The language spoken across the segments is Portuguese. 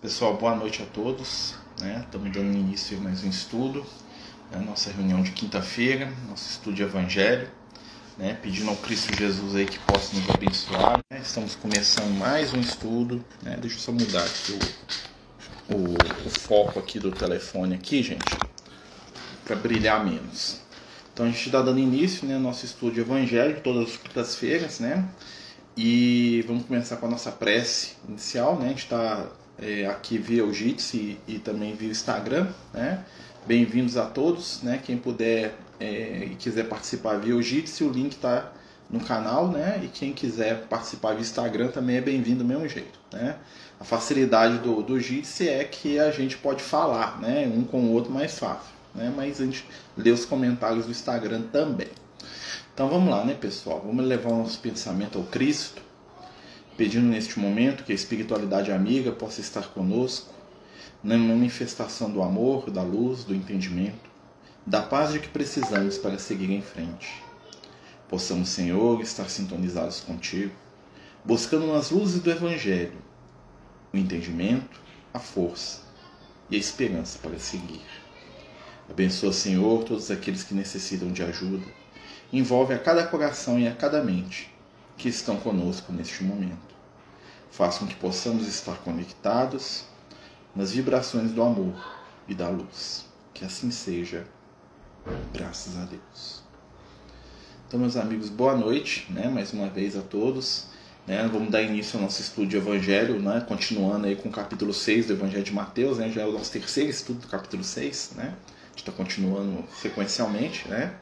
Pessoal, boa noite a todos. Né? Estamos dando início a mais um estudo, né? nossa reunião de quinta-feira, nosso estudo de Evangelho, né? pedindo ao Cristo Jesus aí que possa nos abençoar. Né? Estamos começando mais um estudo. Né? Deixa eu só mudar aqui o, o, o foco aqui do telefone aqui, gente, para brilhar menos. Então a gente está dando início né, ao nosso estudo de Evangelho todas as quintas-feiras, né? E vamos começar com a nossa prece inicial, né? A gente está é, aqui via o Jitsi e, e, também via o Instagram, né? Bem-vindos a todos, né? Quem puder é, e quiser participar via o Jitsi, o link está no canal, né? E quem quiser participar via Instagram também é bem-vindo do mesmo jeito, né? A facilidade do, do Jitsi é que a gente pode falar, né? Um com o outro mais fácil, né? Mas a gente lê os comentários do Instagram também. Então vamos lá, né, pessoal? Vamos levar o nosso pensamento ao Cristo pedindo neste momento que a espiritualidade amiga possa estar conosco na manifestação do amor, da luz, do entendimento, da paz de que precisamos para seguir em frente. Possamos, Senhor, estar sintonizados contigo, buscando nas luzes do Evangelho o entendimento, a força e a esperança para seguir. Abençoa, Senhor, todos aqueles que necessitam de ajuda. Envolve a cada coração e a cada mente que estão conosco neste momento faz com que possamos estar conectados nas vibrações do amor e da luz. Que assim seja, graças a Deus. Então, meus amigos, boa noite, né? Mais uma vez a todos. Né? Vamos dar início ao nosso estudo de Evangelho, né? Continuando aí com o capítulo 6 do Evangelho de Mateus, né? Já é o nosso terceiro estudo do capítulo 6, né? A gente está continuando sequencialmente, né?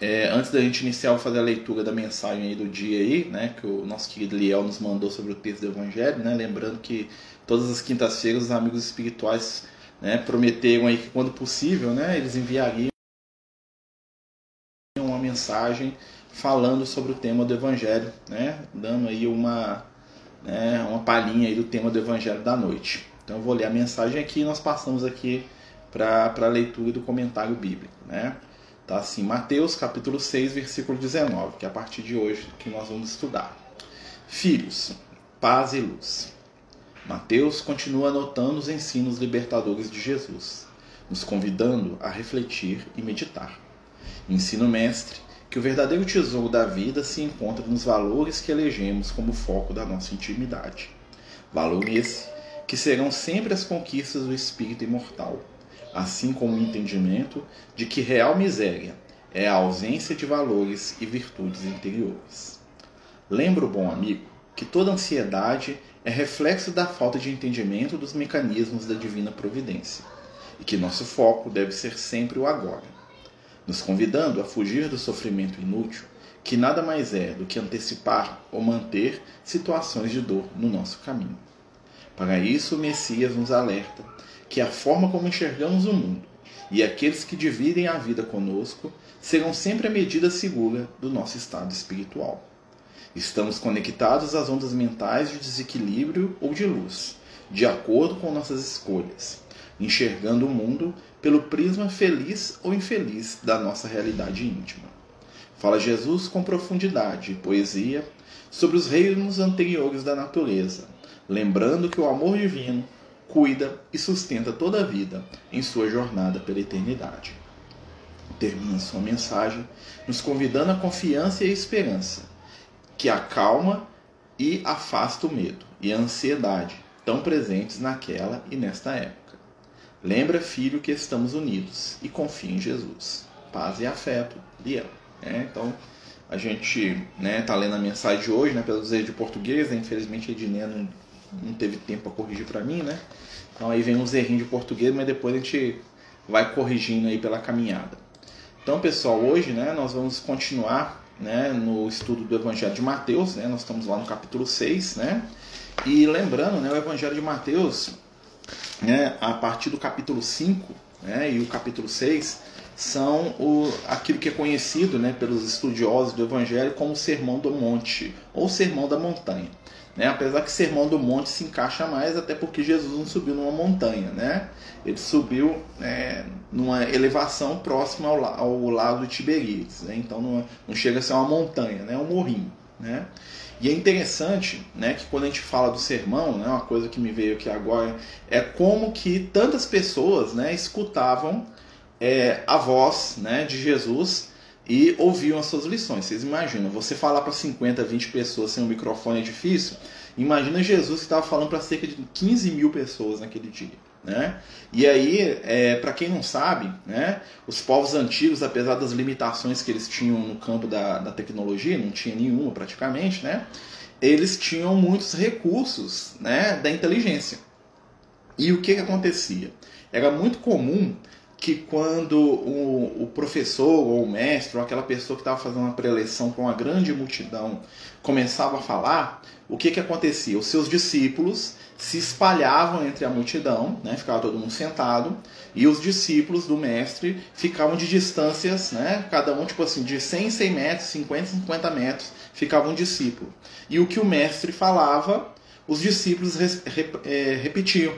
É, antes da gente iniciar, fazer a leitura da mensagem aí do dia aí, né, que o nosso querido Liel nos mandou sobre o texto do Evangelho, né, lembrando que todas as quintas-feiras os amigos espirituais né, prometeram aí que quando possível, né, eles enviariam uma mensagem falando sobre o tema do Evangelho, né, dando aí uma, né, uma palhinha aí do tema do Evangelho da noite. Então eu vou ler a mensagem aqui e nós passamos aqui para a leitura do comentário bíblico, né. Tá assim, Mateus capítulo 6, versículo 19, que é a partir de hoje que nós vamos estudar. Filhos, paz e luz. Mateus continua anotando os ensinos libertadores de Jesus, nos convidando a refletir e meditar. Ensino mestre que o verdadeiro tesouro da vida se encontra nos valores que elegemos como foco da nossa intimidade. Valor esse que serão sempre as conquistas do espírito imortal assim como o entendimento de que real miséria é a ausência de valores e virtudes interiores. Lembra o bom amigo que toda ansiedade é reflexo da falta de entendimento dos mecanismos da divina providência e que nosso foco deve ser sempre o agora, nos convidando a fugir do sofrimento inútil, que nada mais é do que antecipar ou manter situações de dor no nosso caminho. Para isso, o Messias nos alerta que a forma como enxergamos o mundo e aqueles que dividem a vida conosco serão sempre a medida segura do nosso estado espiritual. Estamos conectados às ondas mentais de desequilíbrio ou de luz, de acordo com nossas escolhas, enxergando o mundo pelo prisma feliz ou infeliz da nossa realidade íntima. Fala Jesus com profundidade e poesia sobre os reinos anteriores da natureza, lembrando que o amor divino cuida e sustenta toda a vida em sua jornada pela eternidade. Termina sua mensagem nos convidando à confiança e à esperança, que acalma e afasta o medo e a ansiedade, tão presentes naquela e nesta época. Lembra, filho, que estamos unidos e confia em Jesus. Paz e afeto, Liel. É, então, a gente né, tá lendo a mensagem de hoje, né, pelos erros de português, né, infelizmente a Ednê não não teve tempo para corrigir para mim, né? Então aí vem uns errinhos de português, mas depois a gente vai corrigindo aí pela caminhada. Então, pessoal, hoje, né, nós vamos continuar, né, no estudo do Evangelho de Mateus, né? Nós estamos lá no capítulo 6, né? E lembrando, né, o Evangelho de Mateus, né, a partir do capítulo 5, né, e o capítulo 6 são o, aquilo que é conhecido, né, pelos estudiosos do Evangelho como o Sermão do Monte ou Sermão da Montanha. Né? Apesar que Sermão do Monte se encaixa mais, até porque Jesus não subiu numa montanha, né? Ele subiu é, numa elevação próxima ao, ao lago de Tiberíades, né? Então não, não, chega a ser uma montanha, né? É um morrinho. Né? E é interessante né, que quando a gente fala do sermão, né, uma coisa que me veio aqui agora, é como que tantas pessoas né, escutavam é, a voz né, de Jesus e ouviam as suas lições. Vocês imaginam, você falar para 50, 20 pessoas sem um microfone é difícil? Imagina Jesus que estava falando para cerca de 15 mil pessoas naquele dia. Né? E aí, é, para quem não sabe, né, os povos antigos, apesar das limitações que eles tinham no campo da, da tecnologia, não tinha nenhuma praticamente, né, eles tinham muitos recursos né, da inteligência. E o que, que acontecia? Era muito comum que quando o, o, professor ou o mestre ou aquela pessoa que estava fazendo uma preleção com uma grande multidão começava a falar, o que, que acontecia? Os seus discípulos se espalhavam entre a multidão, né? ficava todo mundo sentado, e os discípulos do mestre ficavam de distâncias, né? cada um tipo assim, de 100 100 metros, 50 50 metros, ficava um discípulo. E o que o mestre falava, os discípulos é, repetiam.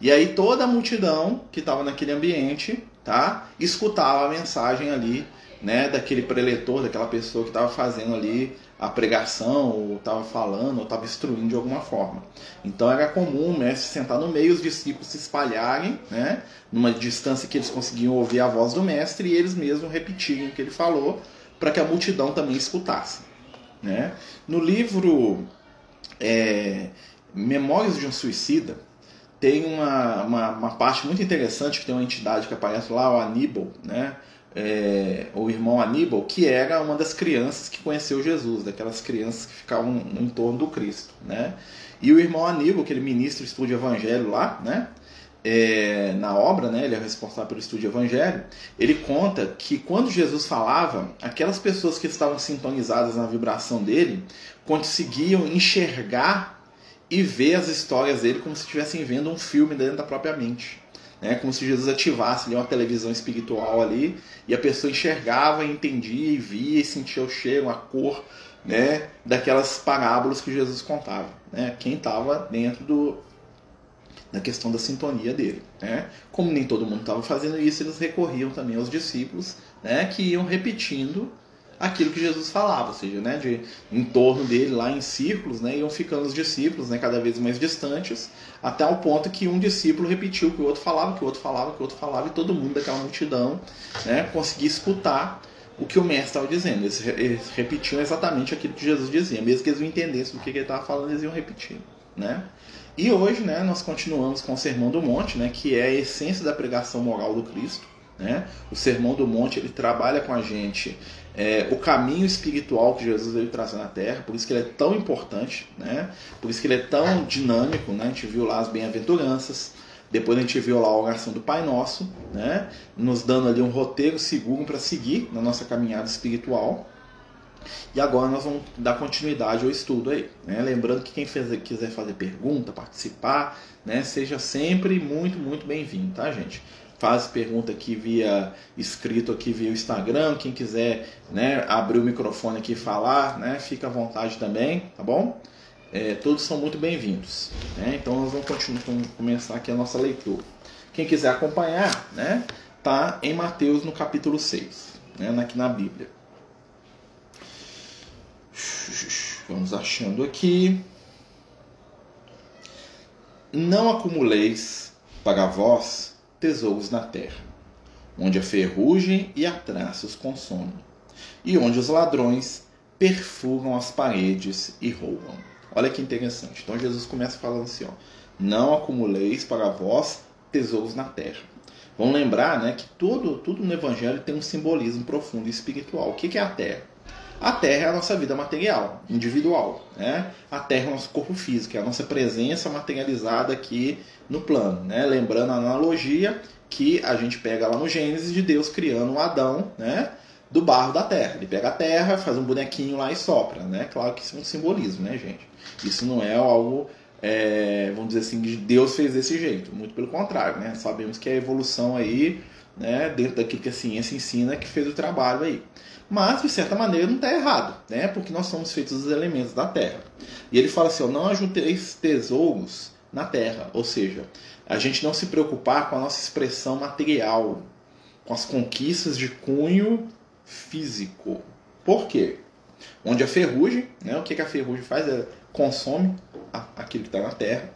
E aí toda a multidão que estava naquele ambiente, tá, escutava a mensagem ali, né, daquele preletor, daquela pessoa que estava fazendo ali a pregação, ou estava falando, ou estava instruindo de alguma forma. Então era comum o mestre sentar no meio, os discípulos se espalharem, né, numa distância que eles conseguiam ouvir a voz do mestre e eles mesmos repetirem o que ele falou, para que a multidão também escutasse. Né? No livro é, Memórias de um Suicida, tem uma, uma, uma, parte muito interessante que tem uma entidade que aparece lá, o Aníbal, né? É, o irmão Aníbal, que era uma das crianças que conheceu Jesus, daquelas crianças que ficavam em torno do Cristo, né? E o irmão Aníbal, que ele ministra o estudo de evangelho lá, né? É, na obra, né, ele é responsável pelo estudo de evangelho, ele conta que quando Jesus falava, aquelas pessoas que estavam sintonizadas na vibração dele conseguiam enxergar e ver as histórias dele como se estivessem vendo um filme dentro da própria mente. Né? Como se Jesus ativasse ali uma televisão espiritual ali e a pessoa enxergava, entendia e via e sentia o cheiro, a cor né? daquelas parábolas que Jesus contava. Né? Quem estava dentro do, da questão da sintonia dele. Né? Como nem todo mundo estava fazendo isso, eles recorriam também aos discípulos né? que iam repetindo aquilo que Jesus falava, ou seja, né, de, em torno dele, lá em círculos, né, iam ficando os discípulos né, cada vez mais distantes, até o ponto que um discípulo repetiu o que o outro falava, que o outro falava, que o outro falava, e todo mundo daquela multidão né, conseguia escutar o que o mestre estava dizendo. Eles, eles, repetiam exatamente aquilo que Jesus dizia, mesmo que eles não entendessem o que ele estava falando, eles iam repetir. Né? E hoje né, nós continuamos com o Sermão do Monte, né, que é a essência da pregação moral do Cristo. Né? O Sermão do Monte ele trabalha com a gente é, o caminho espiritual que Jesus veio trazer na Terra, por isso que ele é tão importante, né? por isso que ele é tão dinâmico. Né? A gente viu lá as bem-aventuranças, depois a gente viu lá a oração do Pai Nosso, né? nos dando ali um roteiro seguro para seguir na nossa caminhada espiritual. E agora nós vamos dar continuidade ao estudo aí. Né? Lembrando que quem fez, quiser fazer pergunta, participar, né? seja sempre muito, muito bem-vindo, tá, gente? Faz pergunta aqui via escrito aqui via Instagram. Quem quiser né, abrir o microfone aqui e falar, né, fica à vontade também, tá bom? É, todos são muito bem-vindos. Né? Então nós vamos continuar, começar aqui a nossa leitura. Quem quiser acompanhar, né, tá em Mateus no capítulo 6, né, aqui na Bíblia. Vamos achando aqui. Não acumuleis para vós tesouros na terra, onde a ferrugem e a traça os consomem, e onde os ladrões perfugam as paredes e roubam. Olha que interessante. Então Jesus começa falando assim: ó, não acumuleis para vós tesouros na terra. Vamos lembrar né, que tudo, tudo no Evangelho tem um simbolismo profundo e espiritual. O que é a terra? A Terra é a nossa vida material, individual. Né? A Terra é o nosso corpo físico, é a nossa presença materializada aqui no plano. Né? Lembrando a analogia que a gente pega lá no Gênesis de Deus criando um Adão né? do barro da terra. Ele pega a terra, faz um bonequinho lá e sopra. Né? Claro que isso é um simbolismo, né, gente? Isso não é algo, é, vamos dizer assim, de Deus fez desse jeito. Muito pelo contrário. Né? Sabemos que a evolução aí, né, dentro daquilo que a ciência ensina, que fez o trabalho aí. Mas, de certa maneira, não está errado, né? porque nós somos feitos dos elementos da terra. E ele fala assim: ó, não ajunteis tesouros na terra, ou seja, a gente não se preocupar com a nossa expressão material, com as conquistas de cunho físico. Por quê? Onde a ferrugem, né, o que, que a ferrugem faz? Ela consome aquilo que está na terra.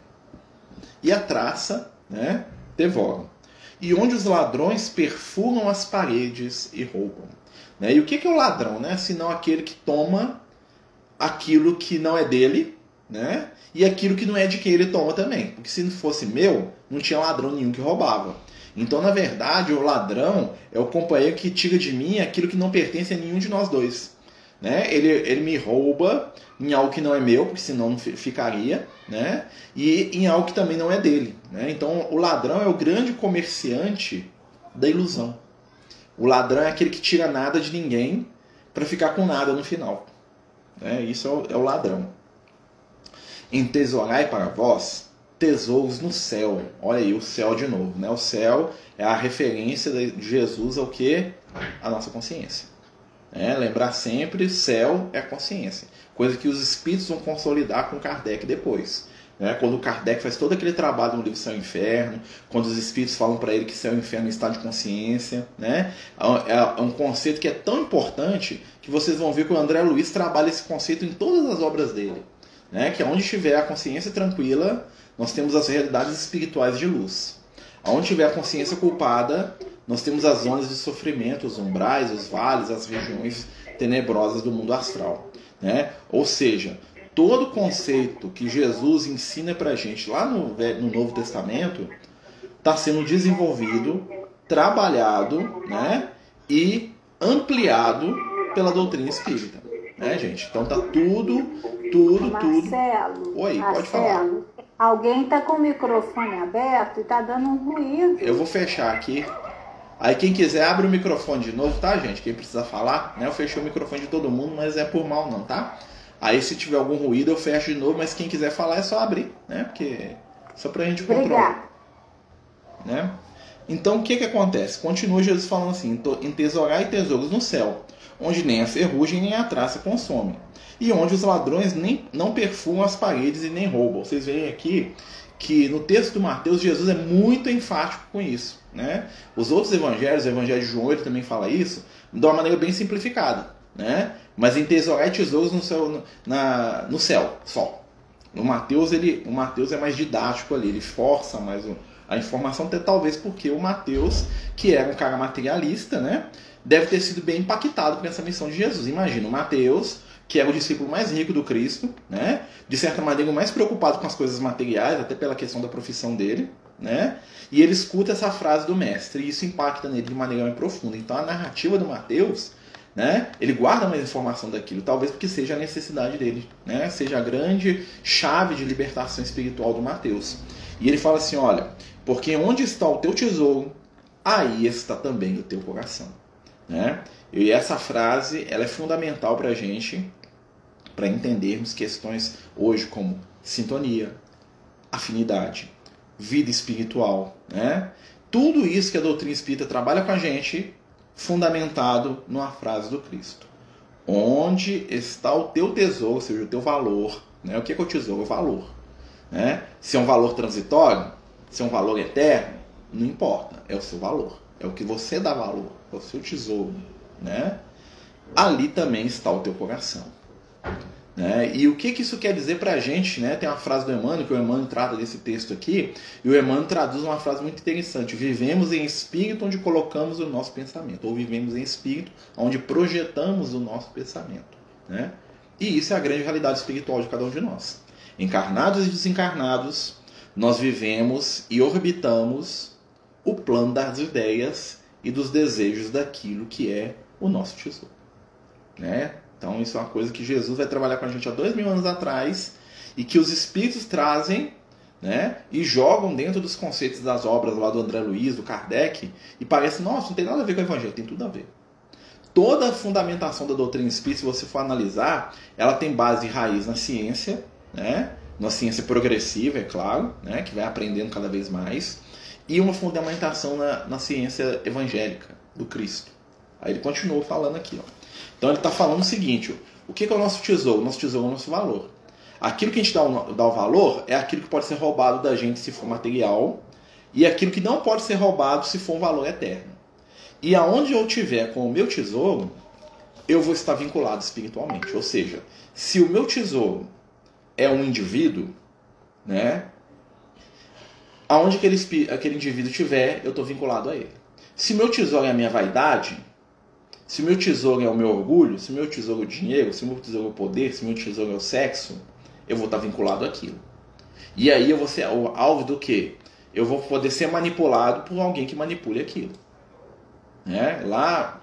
E a traça né, devora. E onde os ladrões perfumam as paredes e roubam. Né? E o que, que é o ladrão? Né? Senão aquele que toma aquilo que não é dele né? e aquilo que não é de quem ele toma também. Porque se não fosse meu, não tinha ladrão nenhum que roubava. Então, na verdade, o ladrão é o companheiro que tira de mim aquilo que não pertence a nenhum de nós dois. Né? Ele, ele me rouba em algo que não é meu, porque senão não ficaria, né? e em algo que também não é dele. Né? Então, o ladrão é o grande comerciante da ilusão. O ladrão é aquele que tira nada de ninguém para ficar com nada no final. Né? Isso é o, é o ladrão. Para vós tesouros no céu. Olha aí o céu de novo, né? O céu é a referência de Jesus ao que? A nossa consciência. É, lembrar sempre, céu é a consciência. Coisa que os espíritos vão consolidar com Kardec depois. Né? Quando Kardec faz todo aquele trabalho no livro Céu e Inferno, quando os espíritos falam para ele que céu e inferno é estado de consciência. Né? É, é um conceito que é tão importante que vocês vão ver que o André Luiz trabalha esse conceito em todas as obras dele. Né? Que onde estiver a consciência tranquila, nós temos as realidades espirituais de luz. Onde tiver a consciência culpada, nós temos as zonas de sofrimento, os umbrais, os vales, as regiões tenebrosas do mundo astral. Né? Ou seja, todo conceito que Jesus ensina para a gente lá no, no Novo Testamento está sendo desenvolvido, trabalhado né? e ampliado pela doutrina espírita. Né, gente? Então tá tudo, tudo, Marcelo, tudo. Oi, Marcelo, pode falar. Alguém tá com o microfone aberto e tá dando um ruído. Eu vou fechar aqui. Aí quem quiser abre o microfone de novo, tá, gente? Quem precisa falar, né? Eu fechei o microfone de todo mundo, mas é por mal não, tá? Aí se tiver algum ruído eu fecho de novo, mas quem quiser falar é só abrir, né? Porque só pra gente controlar. Né? Então o que que acontece? Continua Jesus falando assim: entesourai tesouros no céu, onde nem a ferrugem nem a traça consomem, e onde os ladrões nem, não perfumam as paredes e nem roubam. Vocês veem aqui que no texto do Mateus Jesus é muito enfático com isso. Né? Os outros evangelhos, o evangelho de João, ele também fala isso de uma maneira bem simplificada. Né? Mas em tesourar tesouros no céu, no, na, no céu só. No Mateus, ele, o Mateus é mais didático ali, ele força mais a informação, até talvez porque o Mateus, que era um cara materialista, né, deve ter sido bem impactado com essa missão de Jesus. Imagina, o Mateus, que era o discípulo mais rico do Cristo, né, de certa maneira mais preocupado com as coisas materiais, até pela questão da profissão dele, né? E ele escuta essa frase do mestre e isso impacta nele de maneira mais profunda. Então a narrativa do Mateus né? Ele guarda mais informação daquilo, talvez porque seja a necessidade dele, né? Seja a grande chave de libertação espiritual do Mateus. E ele fala assim, olha, porque onde está o teu tesouro, aí está também o teu coração, né? E essa frase, ela é fundamental para a gente, para entendermos questões hoje como sintonia, afinidade, vida espiritual, né? Tudo isso que a doutrina espírita trabalha com a gente fundamentado numa frase do Cristo. Onde está o teu tesouro, ou seja, o teu valor. Né? O que é, que o tesouro? O valor. Né? Se é um valor transitório, se é um valor eterno, não importa, é o seu valor. É o que você dá valor, é o seu tesouro. Né? Ali também está o teu coração. Né? E o que, que isso quer dizer para a gente? Né? Tem uma frase do Emmanuel, que o Emmanuel trata desse texto aqui, e o Emmanuel traduz uma frase muito interessante: Vivemos em espírito onde colocamos o nosso pensamento, ou vivemos em espírito onde projetamos o nosso pensamento. Né? E isso é a grande realidade espiritual de cada um de nós. Encarnados e desencarnados, nós vivemos e orbitamos o plano das ideias e dos desejos daquilo que é o nosso tesouro. Né? Então isso é uma coisa que Jesus vai trabalhar com a gente há dois mil anos atrás e que os espíritos trazem né, e jogam dentro dos conceitos das obras lá do André Luiz, do Kardec, e parece, nossa, não tem nada a ver com o Evangelho, tem tudo a ver. Toda a fundamentação da doutrina espírita, se você for analisar, ela tem base e raiz na ciência, né, na ciência progressiva, é claro, né, que vai aprendendo cada vez mais, e uma fundamentação na, na ciência evangélica do Cristo. Aí ele continuou falando aqui, ó. Então ele está falando o seguinte: o que é o nosso tesouro? O nosso tesouro é o nosso valor. Aquilo que a gente dá o, dá o valor é aquilo que pode ser roubado da gente se for material, e aquilo que não pode ser roubado se for um valor eterno. E aonde eu tiver com o meu tesouro, eu vou estar vinculado espiritualmente. Ou seja, se o meu tesouro é um indivíduo, né? Aonde aquele, aquele indivíduo estiver, eu estou vinculado a ele. Se meu tesouro é a minha vaidade, se meu tesouro é o meu orgulho, se meu tesouro é o dinheiro, se meu tesouro é o poder, se meu tesouro é o sexo, eu vou estar vinculado àquilo. E aí eu vou ser alvo do quê? Eu vou poder ser manipulado por alguém que manipule aquilo. Né? Lá,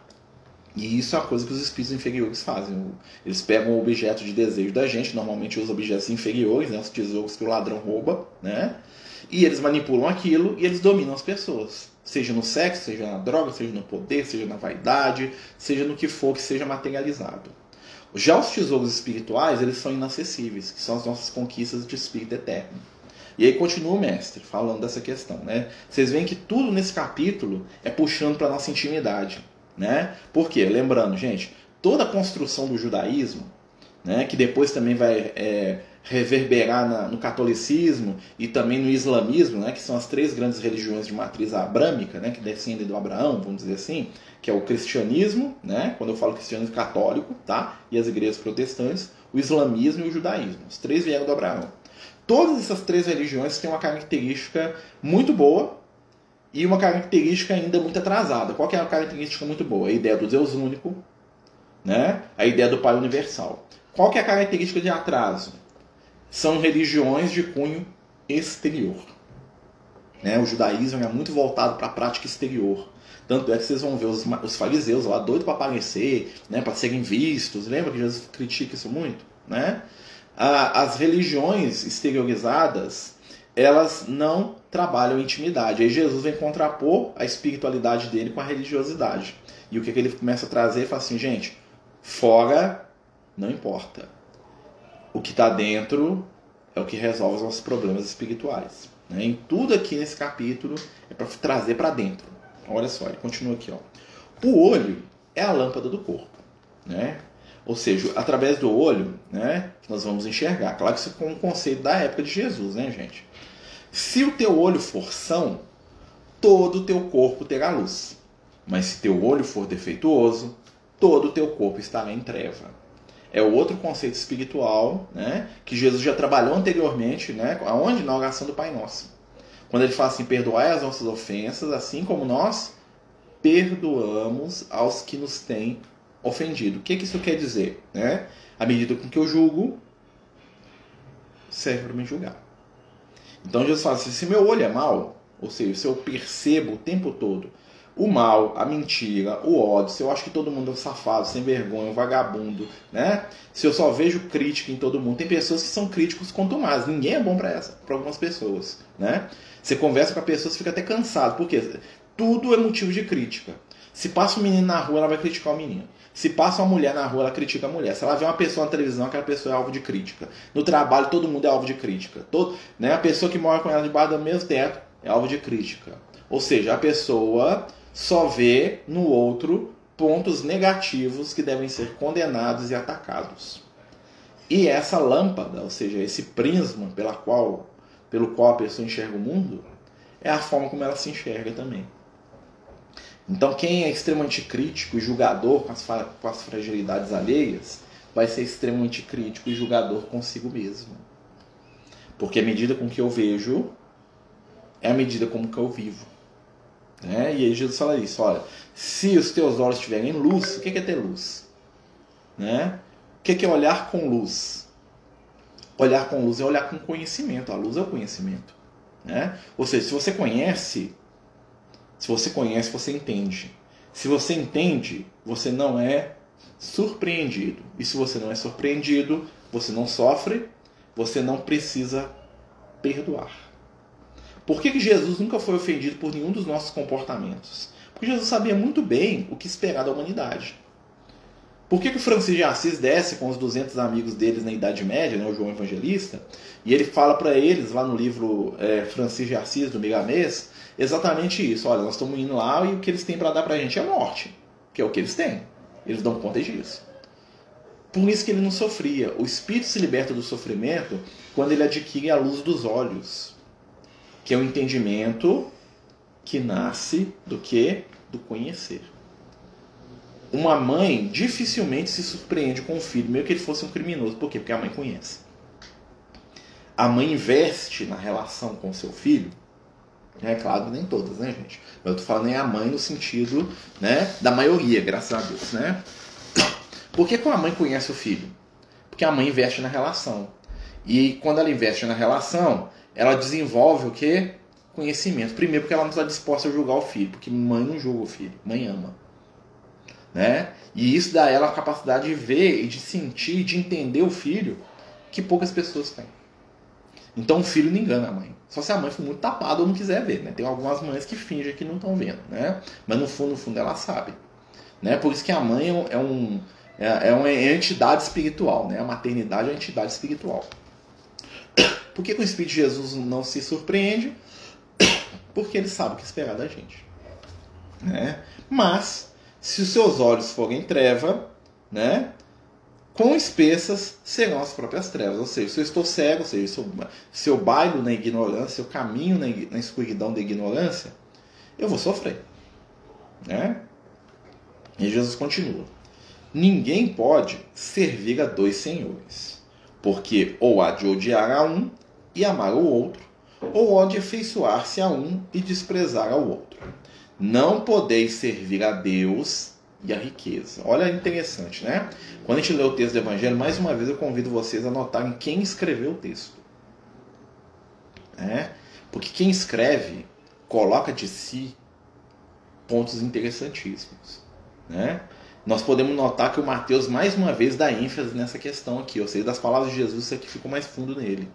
e isso é uma coisa que os espíritos inferiores fazem. Eles pegam o objeto de desejo da gente, normalmente os objetos inferiores, né? os tesouros que o ladrão rouba, né? E eles manipulam aquilo e eles dominam as pessoas. Seja no sexo, seja na droga, seja no poder, seja na vaidade, seja no que for que seja materializado. Já os tesouros espirituais, eles são inacessíveis, que são as nossas conquistas de espírito eterno. E aí continua o mestre falando dessa questão, né? Vocês veem que tudo nesse capítulo é puxando para nossa intimidade, né? Por quê? Lembrando, gente, toda a construção do judaísmo, né, que depois também vai é, reverberar na, no catolicismo e também no islamismo, né, que são as três grandes religiões de matriz abrâmica, né, que descendem do Abraão, vamos dizer assim, que é o cristianismo, né, quando eu falo cristianismo católico, tá, e as igrejas protestantes, o islamismo e o judaísmo. Os três vieram do Abraão. Todas essas três religiões têm uma característica muito boa e uma característica ainda muito atrasada. Qual que é a característica muito boa? A ideia do Deus único, né? a ideia do Pai universal. Qual que é a característica de atraso? São religiões de cunho exterior. Né? O judaísmo é muito voltado para a prática exterior. Tanto é que vocês vão ver os, os fariseus lá doidos para aparecer, né? para serem vistos. Lembra que Jesus critica isso muito? Né? as religiões exteriorizadas elas não trabalham intimidade. Aí Jesus vem contrapor a espiritualidade dele com a religiosidade. E o que, que ele começa a trazer? Ele fala assim, gente, fora não importa o que está dentro é o que resolve os nossos problemas espirituais. Né? Em tudo aqui nesse capítulo é para trazer para dentro. Olha só, ele continua aqui. Ó. O olho é a lâmpada do corpo. Né? Ou seja, através do olho né, nós vamos enxergar. Claro que isso é um conceito da época de Jesus, né, gente? Se o teu olho for são, todo o teu corpo terá luz. Mas se teu olho for defeituoso, todo o teu corpo estará em treva é o outro conceito espiritual, né, que Jesus já trabalhou anteriormente, né, aonde na oração do Pai Nosso. Quando ele fala assim, perdoai as nossas ofensas, assim como nós perdoamos aos que nos têm ofendido. O que, que isso quer dizer? Né? À medida com que eu julgo, serve para me julgar. Então Jesus fala assim, se meu olho é mau, ou seja, se eu percebo o tempo todo o mal, a mentira, o ódio, se eu acho que todo mundo é um safado, sem vergonha, um vagabundo, né? Se eu só vejo crítica em todo mundo, tem pessoas que são críticos quanto mais. Ninguém é bom para essa, para algumas pessoas, né? Você conversa com a pessoa, você fica até cansado, porque tudo é motivo de crítica. Se passa um menino na rua, ela vai criticar o menino. Se passa uma mulher na rua, ela critica a mulher. Se ela vê uma pessoa na televisão, aquela pessoa é alvo de crítica. No trabalho, todo mundo é alvo de crítica. Todo, né, a pessoa que mora com ela debaixo do mesmo teto é alvo de crítica. Ou seja, a pessoa só vê no outro pontos negativos que devem ser condenados e atacados. E essa lâmpada, ou seja, esse prisma pela qual, pelo qual a pessoa enxerga o mundo, é a forma como ela se enxerga também. Então, quem é extremamente crítico e julgador com as, com as fragilidades alheias, vai ser extremamente crítico e julgador consigo mesmo. Porque a medida com que eu vejo é a medida como que eu vivo. Né? E aí Jesus fala isso, olha, se os teus olhos tiverem luz, o que é ter luz? Né? O que é olhar com luz? Olhar com luz é olhar com conhecimento, a luz é o conhecimento. Né? Ou seja, se você conhece, se você conhece, você entende. Se você entende, você não é surpreendido. E se você não é surpreendido, você não sofre, você não precisa perdoar. Por que, que Jesus nunca foi ofendido por nenhum dos nossos comportamentos? Porque Jesus sabia muito bem o que esperar da humanidade. Por que, que o Francisco de Assis desce com os 200 amigos deles na Idade Média, né, o João Evangelista, e ele fala para eles, lá no livro é, Francisco de Assis, do Migamês, exatamente isso. Olha, nós estamos indo lá e o que eles têm para dar para a gente é morte, que é o que eles têm. Eles dão conta disso. Por isso que ele não sofria. O espírito se liberta do sofrimento quando ele adquire a luz dos olhos que é o entendimento que nasce do que? Do conhecer. uma mãe dificilmente se surpreende com o filho, meio que ele fosse um criminoso. Por quê? Porque a mãe conhece. A mãe investe na relação com seu filho. É claro, nem todas, né, gente? Mas eu tô falando em a mãe no sentido né, da maioria, graças a Deus, né? Por que, que a mãe conhece o filho? Porque a mãe investe na relação. E quando ela investe na relação, ela desenvolve o que? Conhecimento. Primeiro, porque ela não está disposta a julgar o filho, porque mãe não julga o filho, mãe ama. Né? E isso dá a ela a capacidade de ver e de sentir, de entender o filho que poucas pessoas têm. Então o filho não engana a mãe. Só se a mãe for muito tapada ou não quiser ver. Né? Tem algumas mães que fingem que não estão vendo. Né? Mas no fundo, no fundo ela sabe. Né? Por isso que a mãe é um, é, é uma entidade espiritual. Né? A maternidade é uma entidade espiritual. Por que, que o Espírito de Jesus não se surpreende? Porque ele sabe o que esperar da gente. Né? Mas, se os seus olhos forem treva, né? quão espessas serão as próprias trevas. Ou seja, se eu estou cego, ou seja, se eu, se eu bailo na ignorância, se eu caminho na, na escuridão da ignorância, eu vou sofrer. Né? E Jesus continua: Ninguém pode servir a dois senhores, porque ou há de odiar a um e amar o outro, ou há de afeiçoar-se a um e desprezar ao outro. Não podeis servir a Deus e a riqueza. Olha interessante, né? Quando a gente lê o texto do Evangelho, mais uma vez eu convido vocês a notarem quem escreveu o texto. É? Porque quem escreve coloca de si pontos interessantíssimos. Né? Nós podemos notar que o Mateus mais uma vez dá ênfase nessa questão aqui, ou seja, das palavras de Jesus, isso aqui ficou mais fundo nele.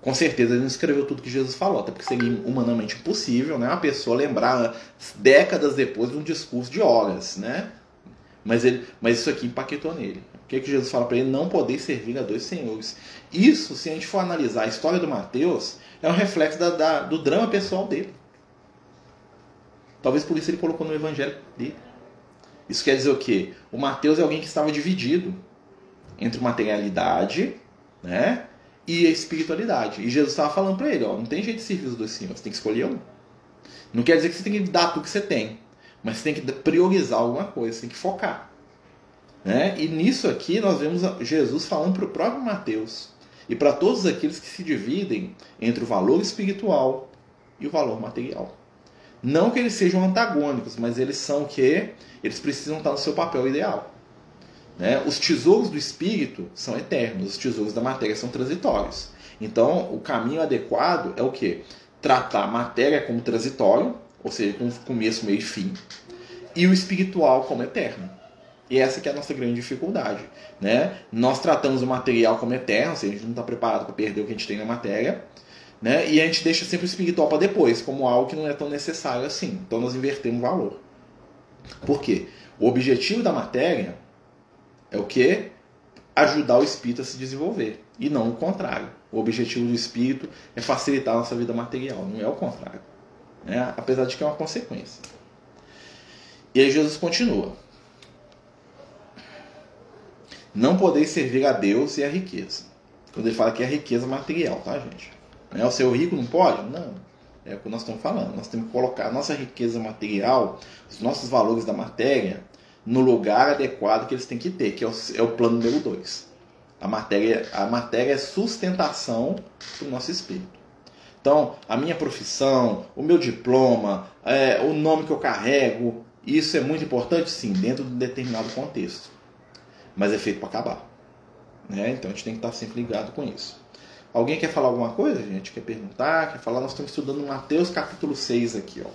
Com certeza ele não escreveu tudo que Jesus falou, até porque seria humanamente impossível, né? Uma pessoa lembrar décadas depois de um discurso de horas, né? Mas, ele, mas isso aqui impactou nele. O que, é que Jesus fala para ele? Não poder servir a dois senhores. Isso, se a gente for analisar a história do Mateus, é um reflexo da, da, do drama pessoal dele. Talvez por isso ele colocou no evangelho dele. Isso quer dizer o quê? O Mateus é alguém que estava dividido entre materialidade, né? e espiritualidade. E Jesus estava falando para ele, ó, não tem jeito de servir os dois senhores, você tem que escolher um. Não quer dizer que você tem que dar tudo que você tem, mas você tem que priorizar alguma coisa, você tem que focar. Né? E nisso aqui nós vemos Jesus falando para o próprio Mateus e para todos aqueles que se dividem entre o valor espiritual e o valor material. Não que eles sejam antagônicos, mas eles são que eles precisam estar no seu papel ideal. Né? Os tesouros do espírito são eternos, os tesouros da matéria são transitórios. Então, o caminho adequado é o que? Tratar a matéria como transitório, ou seja, com começo, meio e fim, e o espiritual como eterno. E essa que é a nossa grande dificuldade. Né? Nós tratamos o material como eterno, ou seja, a gente não está preparado para perder o que a gente tem na matéria, né? e a gente deixa sempre o espiritual para depois, como algo que não é tão necessário assim. Então nós invertemos o valor. Por quê? O objetivo da matéria é o que? Ajudar o espírito a se desenvolver. E não o contrário. O objetivo do espírito é facilitar a nossa vida material, não é o contrário. Né? Apesar de que é uma consequência. E aí Jesus continua. Não podeis servir a Deus e a riqueza. Quando ele fala que é a riqueza material, tá, gente? É o seu rico não pode? Não. É o que nós estamos falando. Nós temos que colocar a nossa riqueza material, os nossos valores da matéria, no lugar adequado que eles têm que ter, que é o, é o plano número 2. A matéria, a matéria é sustentação do nosso espírito. Então, a minha profissão, o meu diploma, é, o nome que eu carrego, isso é muito importante, sim, dentro de um determinado contexto. Mas é feito para acabar. Né? Então a gente tem que estar sempre ligado com isso. Alguém quer falar alguma coisa, gente? Quer perguntar? Quer falar? Nós estamos estudando Mateus capítulo 6 aqui. Ó.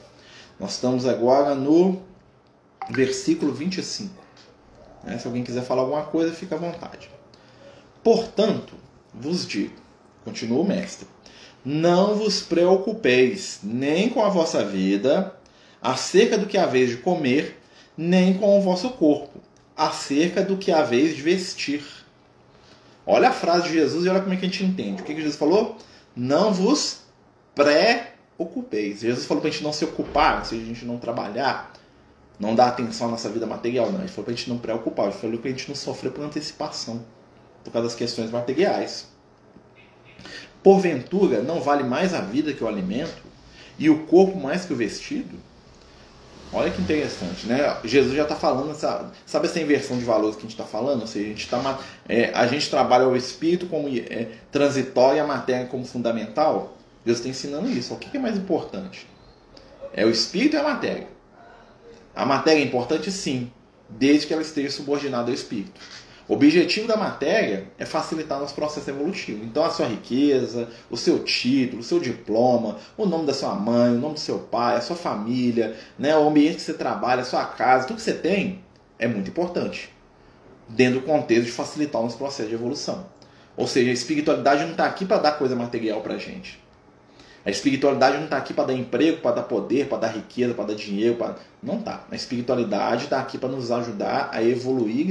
Nós estamos agora no versículo 25. Né? Se alguém quiser falar alguma coisa, fica à vontade. Portanto, vos digo, continua o mestre, não vos preocupeis nem com a vossa vida, acerca do que haveis de comer, nem com o vosso corpo, acerca do que haveis de vestir. Olha a frase de Jesus e olha como é que a gente entende. O que, que Jesus falou? Não vos preocupeis. Jesus falou para a gente não se ocupar, seja, a gente não trabalhar, não dar atenção à nossa vida material, não. Ele falou para a gente não preocupar, ele falou para a gente não sofrer por antecipação, por causa das questões materiais. Porventura, não vale mais a vida que o alimento e o corpo mais que o vestido? Olha que interessante, né? Jesus já está falando, essa, sabe essa inversão de valores que a gente está falando? Ou seja, a gente, tá, é, a gente trabalha o espírito como é, transitório e a matéria como fundamental. Deus está ensinando isso. O que é mais importante? É o espírito e a matéria. A matéria é importante sim, desde que ela esteja subordinada ao espírito. O objetivo da matéria é facilitar nosso processo evolutivo. Então, a sua riqueza, o seu título, o seu diploma, o nome da sua mãe, o nome do seu pai, a sua família, né, o ambiente que você trabalha, a sua casa, tudo que você tem é muito importante. Dentro do contexto de facilitar o nosso processo de evolução. Ou seja, a espiritualidade não está aqui para dar coisa material para a gente. A espiritualidade não está aqui para dar emprego, para dar poder, para dar riqueza, para dar dinheiro. Pra... Não está. A espiritualidade está aqui para nos ajudar a evoluir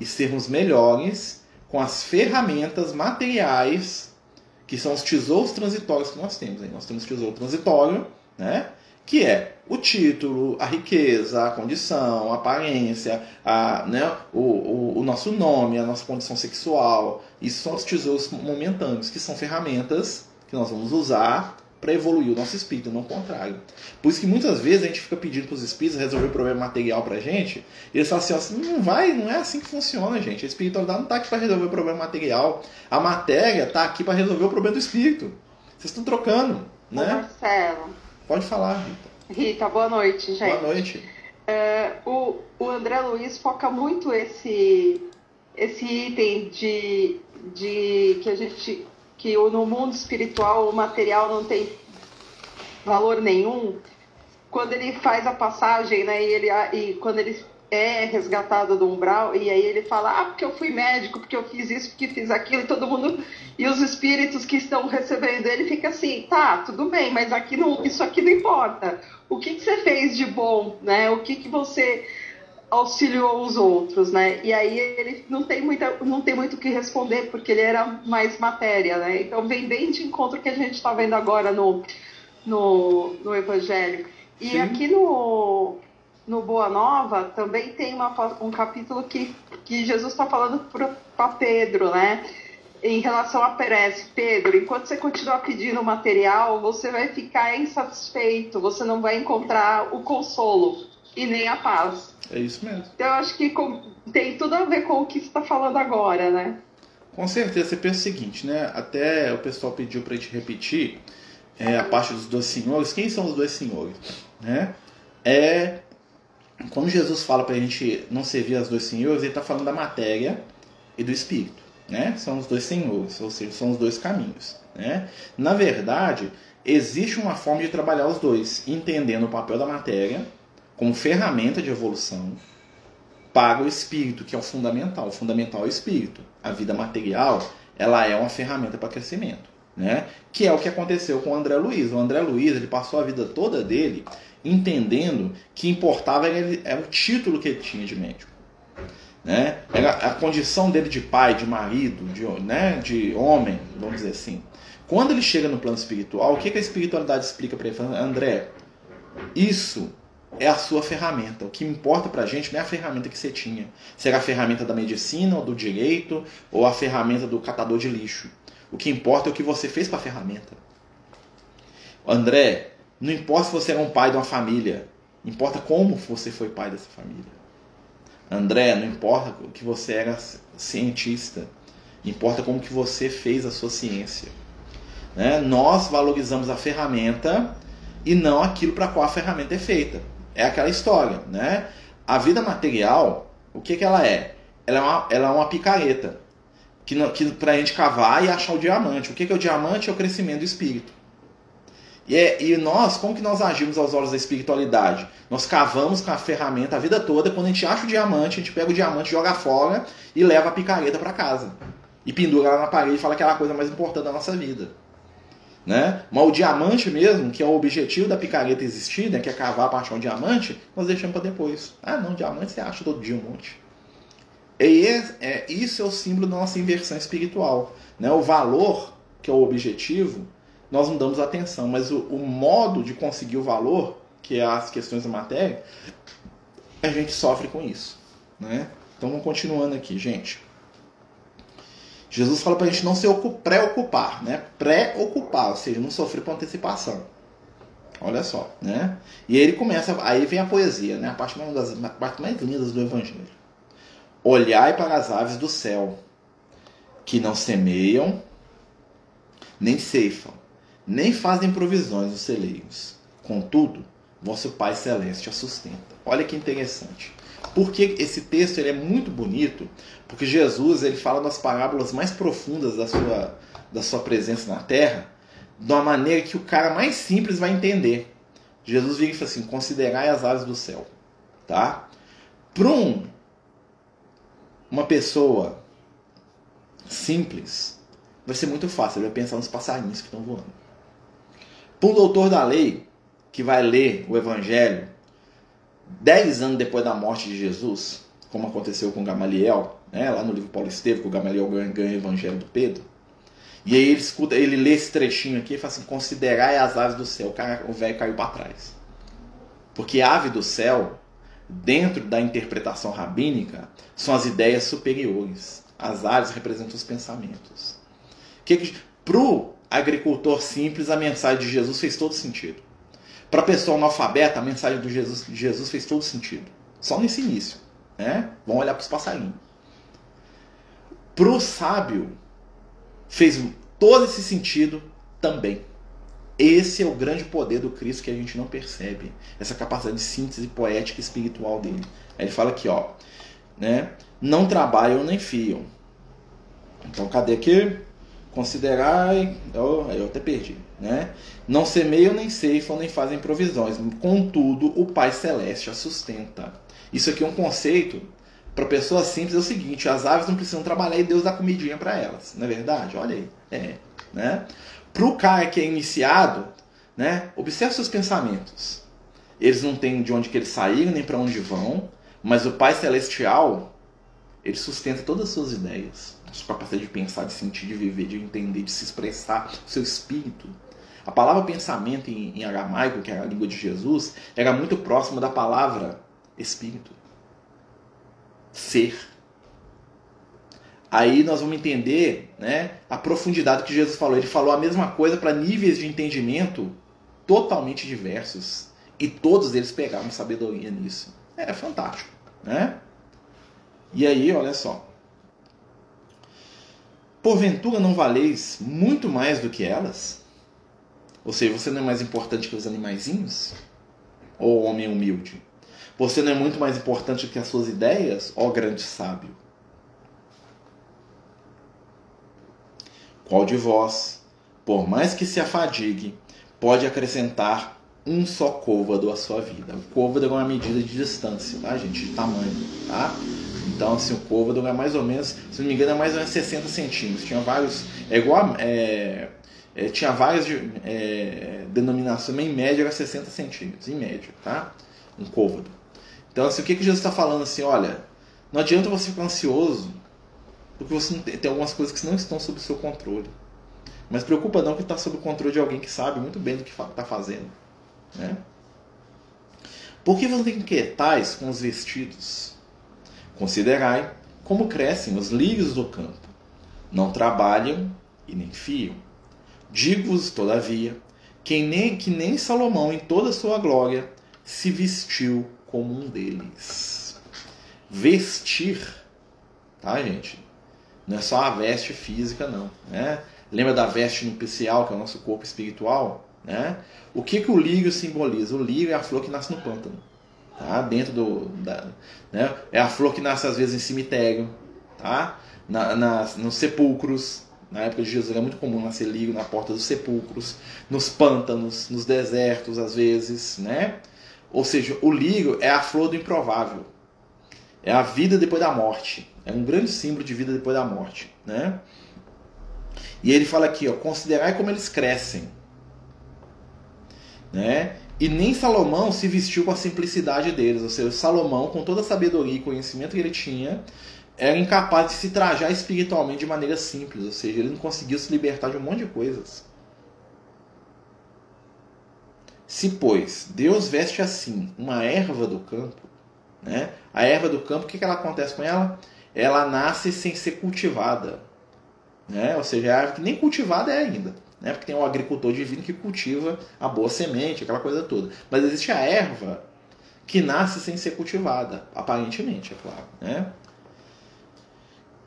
e sermos melhores com as ferramentas materiais que são os tesouros transitórios que nós temos. Nós temos tesouro transitório, né? que é o título, a riqueza, a condição, a aparência, a, né, o, o, o, nosso nome, a nossa condição sexual. Isso são os tesouros momentâneos, que são ferramentas que nós vamos usar para evoluir o nosso espírito, não o contrário. Por isso que muitas vezes a gente fica pedindo para os espíritos resolver o problema material para a gente, e eles falam assim, assim, não vai, não é assim que funciona, gente. A espiritualidade não está aqui para resolver o problema material. A matéria está aqui para resolver o problema do espírito. Vocês estão trocando, né? Marcelo. Pode falar, Rita. Rita, boa noite, gente. Boa noite. É, o, o André Luiz foca muito esse, esse item de, de que a gente que no mundo espiritual o material não tem valor nenhum, quando ele faz a passagem, né, e, ele, e quando ele é resgatado do umbral, e aí ele fala, ah, porque eu fui médico, porque eu fiz isso, porque fiz aquilo, e todo mundo, e os espíritos que estão recebendo ele fica assim, tá, tudo bem, mas aqui não, isso aqui não importa. O que, que você fez de bom, né? O que, que você auxiliou os outros, né? E aí ele não tem muita, não tem muito o que responder porque ele era mais matéria, né? Então vem bem de encontro que a gente está vendo agora no, no, no Evangelho. E Sim. aqui no, no Boa Nova também tem uma, um capítulo que, que Jesus está falando para Pedro, né? Em relação a Pérez, Pedro, enquanto você continuar pedindo material, você vai ficar insatisfeito, você não vai encontrar o consolo e nem a paz. É isso mesmo. Eu acho que tem tudo a ver com o que você está falando agora, né? Com certeza. Você pensa o seguinte, né? Até o pessoal pediu para a gente repetir é, a parte dos dois senhores. Quem são os dois senhores? Né? É quando Jesus fala para a gente não servir aos dois senhores, ele está falando da matéria e do espírito. Né? São os dois senhores, ou seja, são os dois caminhos. Né? Na verdade, existe uma forma de trabalhar os dois, entendendo o papel da matéria como ferramenta de evolução para o espírito, que é o fundamental. O fundamental é o espírito. A vida material, ela é uma ferramenta para crescimento, né? Que é o que aconteceu com o André Luiz. O André Luiz, ele passou a vida toda dele entendendo que importava era, era o título que ele tinha de médico. Né? Era a condição dele de pai, de marido, de, né? de homem, vamos dizer assim. Quando ele chega no plano espiritual, o que, que a espiritualidade explica para ele? André, isso é a sua ferramenta. O que importa pra gente não é a ferramenta que você tinha. Será a ferramenta da medicina ou do direito ou a ferramenta do catador de lixo. O que importa é o que você fez com a ferramenta. André, não importa se você era um pai de uma família, importa como você foi pai dessa família. André, não importa que você era cientista, importa como que você fez a sua ciência. Né? Nós valorizamos a ferramenta e não aquilo para qual a ferramenta é feita é aquela história, né? A vida material, o que, que ela é? Ela é uma, ela é uma picareta que, que para a gente cavar e achar o diamante. O que, que é o diamante? É o crescimento do espírito. E, é, e nós, como que nós agimos aos olhos da espiritualidade? Nós cavamos com a ferramenta a vida toda, quando a gente acha o diamante, a gente pega o diamante, joga fora e leva a picareta para casa. E pendura ela na parede e fala que é a coisa mais importante da nossa vida. Né? Mas o diamante mesmo, que é o objetivo da picareta existir, né, que é cavar para achar um diamante, nós deixamos para depois. Ah, não, diamante você acha todo dia um monte. E é, é, isso é o símbolo da nossa inversão espiritual. Né? O valor, que é o objetivo, nós não damos atenção, mas o, o modo de conseguir o valor, que é as questões da matéria, a gente sofre com isso. Né? Então continuando aqui, gente. Jesus fala para a gente não se preocupar, né? Preocupar, ou seja, não sofrer com antecipação. Olha só, né? E aí ele começa, aí vem a poesia, né? A parte mais, das, a parte mais linda do Evangelho. Olhai para as aves do céu, que não semeiam, nem ceifam, nem fazem provisões os celeiros. Contudo, vosso Pai Celeste a sustenta. Olha que interessante. Porque esse texto ele é muito bonito, porque Jesus ele fala das parábolas mais profundas da sua, da sua presença na Terra, de uma maneira que o cara mais simples vai entender. Jesus vira e fala assim: considerai as aves do céu. Tá? Para um, uma pessoa simples, vai ser muito fácil. Ele vai pensar nos passarinhos que estão voando. Para um doutor da lei, que vai ler o Evangelho dez anos depois da morte de Jesus, como aconteceu com Gamaliel, né, lá no livro Paulo Estevam, que o Gamaliel ganha, ganha o Evangelho do Pedro. E aí ele escuta, ele lê esse trechinho aqui e fala assim: considerai as aves do céu. O, o velho caiu para trás. Porque ave do céu, dentro da interpretação rabínica, são as ideias superiores. As aves representam os pensamentos. Que, que, pro agricultor simples, a mensagem de Jesus fez todo sentido. Para a pessoa analfabeta, a mensagem de Jesus, de Jesus fez todo sentido. Só nesse início. Né? Vamos olhar para os passarinhos. Para o sábio, fez todo esse sentido também. Esse é o grande poder do Cristo que a gente não percebe. Essa capacidade de síntese poética e espiritual dele. Aí ele fala aqui, ó, né? Não trabalham nem fiam. Então, cadê aqui? Considerai, eu, eu até perdi, né? Não semeiam nem ceifam nem fazem provisões. Contudo, o Pai Celeste a sustenta. Isso aqui é um conceito para pessoas simples é o seguinte: as aves não precisam trabalhar e Deus dá comidinha para elas, não é verdade? Olha aí, é, né? Para o cara que é iniciado, né? Observe seus pensamentos. Eles não têm de onde que eles saíram nem para onde vão, mas o Pai Celestial ele sustenta todas as suas ideias, sua capacidade de pensar, de sentir, de viver, de entender, de se expressar, seu espírito. A palavra pensamento em, em aramaico, que é a língua de Jesus, era muito próxima da palavra espírito ser. Aí nós vamos entender né, a profundidade que Jesus falou. Ele falou a mesma coisa para níveis de entendimento totalmente diversos. E todos eles pegavam sabedoria nisso. É fantástico. Né? E aí, olha só. Porventura não valeis muito mais do que elas? Ou seja, você não é mais importante que os animaizinhos? Ou homem humilde? Você não é muito mais importante que as suas ideias, ó grande sábio? Qual de vós, por mais que se afadigue, pode acrescentar um só côvado à sua vida? O côvado é uma medida de distância, tá, gente? De tamanho, tá? Então, assim, o côvado é mais ou menos, se não me engano, é mais ou menos 60 centímetros. Tinha vários. É igual. É, é, tinha várias é, denominações, mas em média era 60 centímetros, em média, tá? Um côvado. Então, assim, o que, que Jesus está falando assim? Olha, não adianta você ficar ansioso, porque você tem, tem, algumas coisas que não estão sob o seu controle. Mas preocupa não que está sob o controle de alguém que sabe muito bem do que está fazendo. Né? Por que vos inquietais com os vestidos? Considerai como crescem os lírios do campo. Não trabalham e nem fiam. Digo-vos, todavia, que nem, que nem Salomão, em toda a sua glória, se vestiu como um deles. Vestir, tá, gente? Não é só a veste física, não. Né? Lembra da veste nupcial, que é o nosso corpo espiritual? Né? O que, que o lírio simboliza? O lírio é a flor que nasce no pântano. Tá? Dentro do. Da, né? É a flor que nasce às vezes em cemitério, tá? Na, nas, nos sepulcros. Na época de Jesus era muito comum nascer lírio na porta dos sepulcros, nos pântanos, nos desertos, às vezes, né? Ou seja, o lírio é a flor do improvável. É a vida depois da morte. É um grande símbolo de vida depois da morte. Né? E ele fala aqui, ó, considerai como eles crescem. Né? E nem Salomão se vestiu com a simplicidade deles. Ou seja, Salomão, com toda a sabedoria e conhecimento que ele tinha, era incapaz de se trajar espiritualmente de maneira simples. Ou seja, ele não conseguiu se libertar de um monte de coisas. Se, pois, Deus veste assim uma erva do campo, né? a erva do campo, o que, que ela acontece com ela? Ela nasce sem ser cultivada. Né? Ou seja, é a árvore que nem cultivada é ainda. né? Porque tem o agricultor divino que cultiva a boa semente, aquela coisa toda. Mas existe a erva que nasce sem ser cultivada, aparentemente, é claro, né?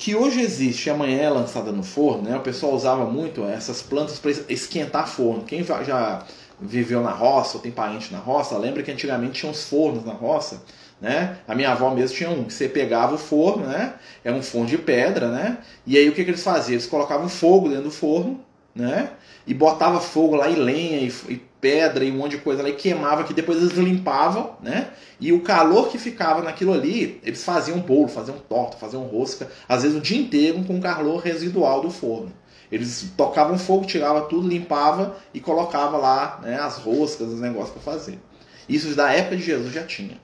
Que hoje existe amanhã é lançada no forno, né? O pessoal usava muito essas plantas para esquentar forno. Quem já viveu na roça ou tem parente na roça, lembra que antigamente tinha uns fornos na roça, né? A minha avó mesmo tinha um, que você pegava o forno, né? Era um forno de pedra, né? E aí o que, que eles faziam? Eles colocavam fogo dentro do forno, né? E botava fogo lá e lenha e, e pedra e um monte de coisa lá e queimava que depois eles limpavam, né? E o calor que ficava naquilo ali, eles faziam bolo, faziam torta, faziam rosca, às vezes o dia inteiro com o calor residual do forno. Eles tocavam fogo, tirava tudo, limpava e colocava lá né, as roscas, os negócios para fazer. Isso da época de Jesus já tinha.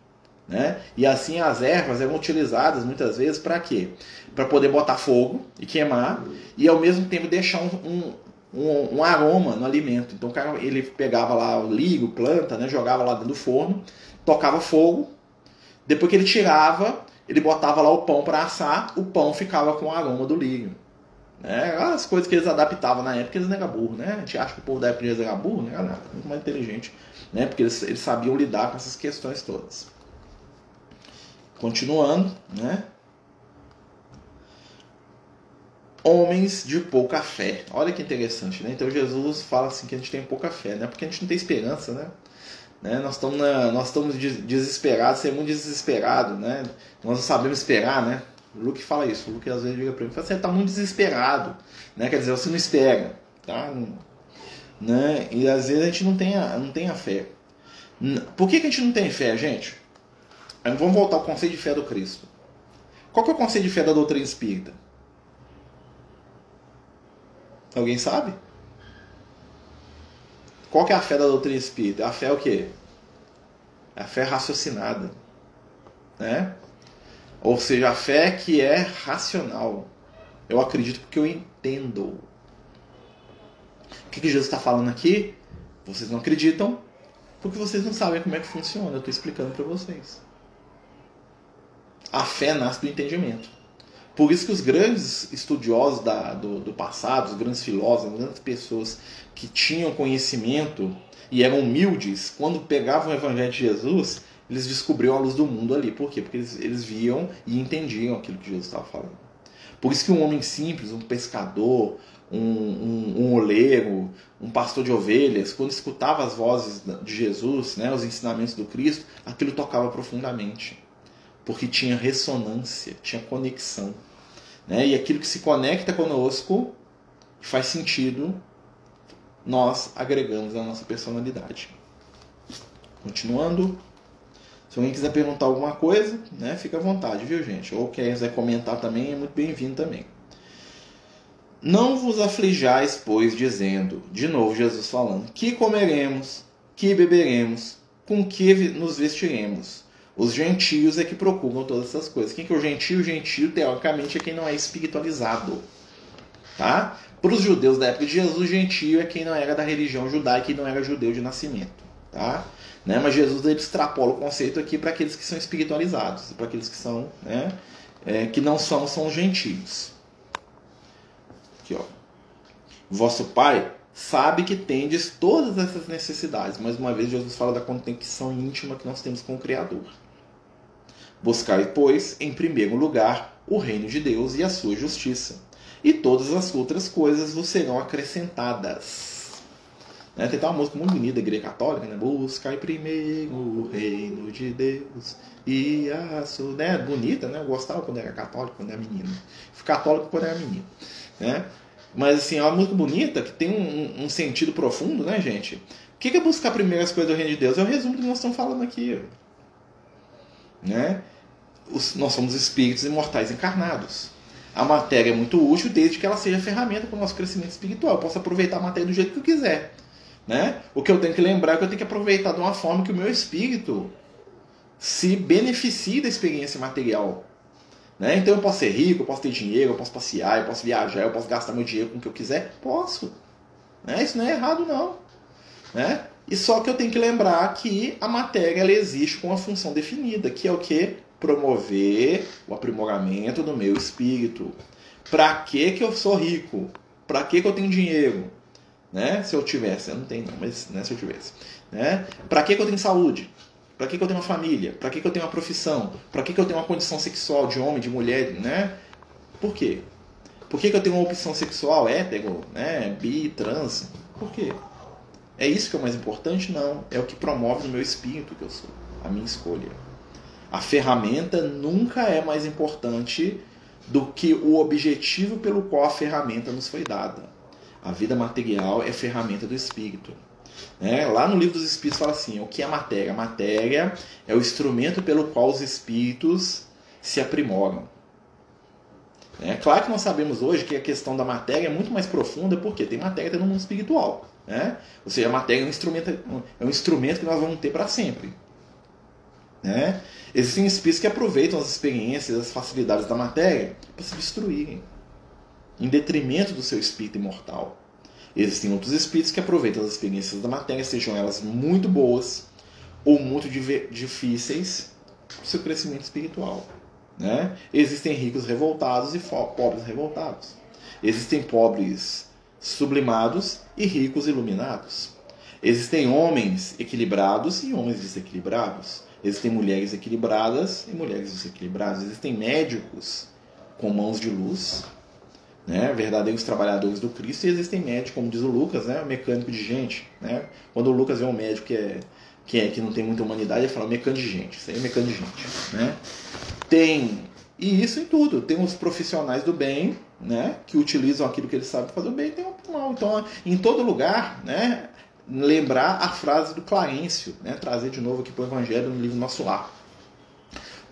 Né? E assim as ervas eram utilizadas muitas vezes para quê? Para poder botar fogo e queimar e ao mesmo tempo deixar um, um, um, aroma no alimento. Então o cara ele pegava lá o ligo, planta, né? jogava lá dentro do forno, tocava fogo, depois que ele tirava, ele botava lá o pão para assar, o pão ficava com o aroma do ligo. Né? As coisas que eles adaptavam na época, eles não eram burros, né? A gente acha que o povo da época de era burro, não era muito mais inteligente, né? Porque eles, eles sabiam lidar com essas questões todas. Continuando, né? Homens de pouca fé. Olha que interessante, né? Então Jesus fala assim que a gente tem pouca fé, né? Porque a gente não tem esperança, né? né? Nós estamos na, nós estamos desesperados, ser desesperado, né? Nós não sabemos esperar, né? O Luke fala isso. O Luke às vezes liga para mim fala assim: você tá muito desesperado, né? Quer dizer, você não espera, tá? Né? E às vezes a gente não tem a, não tem a fé. Por que, que a gente não tem fé, gente? Vamos voltar ao conceito de fé do Cristo. Qual que é o conceito de fé da doutrina espírita? Alguém sabe? Qual que é a fé da doutrina espírita? A fé é o quê? A fé raciocinada. Né? Ou seja, a fé que é racional. Eu acredito porque eu entendo. O que, que Jesus está falando aqui? Vocês não acreditam porque vocês não sabem como é que funciona. Eu estou explicando para vocês. A fé nasce do entendimento. Por isso que os grandes estudiosos da, do, do passado, os grandes filósofos, as grandes pessoas que tinham conhecimento e eram humildes, quando pegavam o Evangelho de Jesus, eles descobriam a luz do mundo ali. Por quê? Porque eles, eles viam e entendiam aquilo que Jesus estava falando. Por isso que um homem simples, um pescador, um, um, um oleiro, um pastor de ovelhas, quando escutava as vozes de Jesus, né, os ensinamentos do Cristo, aquilo tocava profundamente. Porque tinha ressonância, tinha conexão. Né? E aquilo que se conecta conosco, faz sentido, nós agregamos a nossa personalidade. Continuando. Se alguém quiser perguntar alguma coisa, né, fica à vontade, viu, gente? Ou quem quiser comentar também, é muito bem-vindo também. Não vos aflijais, pois, dizendo, de novo Jesus falando, que comeremos, que beberemos, com que nos vestiremos. Os gentios é que procuram todas essas coisas. Quem que é o gentio? O gentio, teoricamente, é quem não é espiritualizado. Tá? Para os judeus da época de Jesus, gentio é quem não era da religião judaica e não era judeu de nascimento. Tá? Né? Mas Jesus ele extrapola o conceito aqui para aqueles que são espiritualizados, para aqueles que são, né? É, que não são, são os gentios. Aqui, ó. Vosso Pai sabe que tendes todas essas necessidades. Mais uma vez, Jesus fala da conexão íntima que nós temos com o Criador. Buscai, pois, em primeiro lugar, o reino de Deus e a sua justiça, e todas as outras coisas vos serão acrescentadas. Né? Tem uma música muito bonita da igreja católica, né? Buscai primeiro o reino de Deus e a sua... Né? Bonita, né? Eu gostava quando era católico, quando era menino. Fui católico quando era menino. Né? Mas assim, é uma música bonita que tem um, um sentido profundo, né, gente? O que é buscar primeiro as coisas do reino de Deus? É o resumo que nós estamos falando aqui. Né? Nós somos espíritos imortais encarnados. A matéria é muito útil desde que ela seja ferramenta para o nosso crescimento espiritual. Eu posso aproveitar a matéria do jeito que eu quiser. Né? O que eu tenho que lembrar é que eu tenho que aproveitar de uma forma que o meu espírito se beneficie da experiência material. Né? Então eu posso ser rico, eu posso ter dinheiro, eu posso passear, eu posso viajar, eu posso gastar meu dinheiro com o que eu quiser? Posso. Né? Isso não é errado, não. Né? E só que eu tenho que lembrar que a matéria ela existe com uma função definida, que é o que? Promover o aprimoramento do meu espírito. Para que, que eu sou rico? Para que, que eu tenho dinheiro? né? Se eu tivesse, eu não tenho não, mas né, se eu tivesse, né? Para que, que eu tenho saúde? Para que, que eu tenho uma família? Para que, que eu tenho uma profissão? Para que, que eu tenho uma condição sexual de homem, de mulher, né? Por quê? Por que, que eu tenho uma opção sexual hétero, né? Bi, trans? Por quê? É isso que é o mais importante? Não. É o que promove no meu espírito que eu sou. A minha escolha. A ferramenta nunca é mais importante do que o objetivo pelo qual a ferramenta nos foi dada. A vida material é ferramenta do espírito. Né? Lá no livro dos Espíritos fala assim: o que é matéria? A matéria é o instrumento pelo qual os espíritos se aprimoram. É claro que nós sabemos hoje que a questão da matéria é muito mais profunda, porque tem matéria no mundo espiritual. Né? Ou seja, a matéria é um instrumento, é um instrumento que nós vamos ter para sempre. Né? Existem espíritos que aproveitam as experiências, as facilidades da matéria para se destruírem, em detrimento do seu espírito imortal. Existem outros espíritos que aproveitam as experiências da matéria, sejam elas muito boas ou muito difíceis, para o seu crescimento espiritual. Né? Existem ricos revoltados e pobres revoltados. Existem pobres sublimados e ricos iluminados. Existem homens equilibrados e homens desequilibrados. Existem mulheres equilibradas e mulheres desequilibradas. Existem médicos com mãos de luz, né, verdadeiros trabalhadores do Cristo, e existem médicos, como diz o Lucas, né, mecânico de gente. Né? Quando o Lucas vê um médico que, é, que, é, que não tem muita humanidade, ele fala mecânico de gente. Isso aí é mecânico de gente. Né? Tem, e isso em tudo. Tem os profissionais do bem, né, que utilizam aquilo que eles sabem fazer bem, tem o mal. Então, em todo lugar, né, lembrar a frase do Clarencio, né, trazer de novo aqui para o Evangelho no livro Nosso Lar.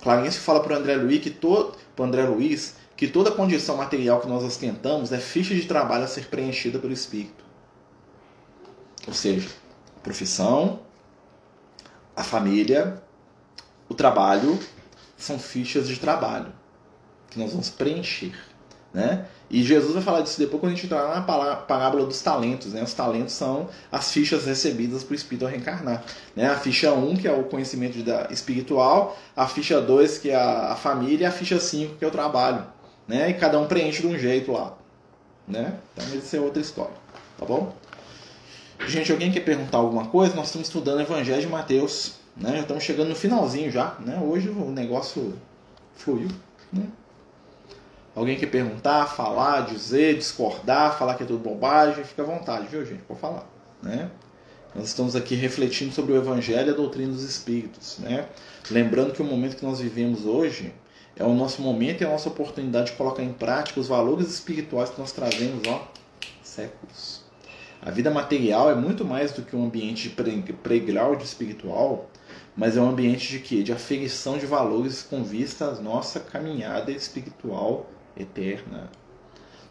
Clarencio fala para o André Luiz que todo, André Luiz que toda condição material que nós ostentamos é ficha de trabalho a ser preenchida pelo Espírito. Ou seja, a profissão, a família, o trabalho são fichas de trabalho que nós vamos preencher. Né? E Jesus vai falar disso depois quando a gente entrar na parábola dos talentos. Né? Os talentos são as fichas recebidas para o Espírito ao reencarnar. Né? A ficha 1, que é o conhecimento espiritual, a ficha 2, que é a família, e a ficha 5, que é o trabalho. Né? E cada um preenche de um jeito lá. Né? Então, isso é outra história. Tá bom? Gente, alguém quer perguntar alguma coisa? Nós estamos estudando o Evangelho de Mateus. Né? Já estamos chegando no finalzinho já. Né? Hoje o negócio fluiu. Né? Alguém quer perguntar, falar, dizer, discordar, falar que é tudo bobagem, fica à vontade, viu, gente? Pode falar, né? Nós estamos aqui refletindo sobre o Evangelho e a doutrina dos Espíritos, né? Lembrando que o momento que nós vivemos hoje é o nosso momento e a nossa oportunidade de colocar em prática os valores espirituais que nós trazemos, ó, séculos. A vida material é muito mais do que um ambiente de playground espiritual, mas é um ambiente de quê? De aferição de valores com vista à nossa caminhada espiritual eterna.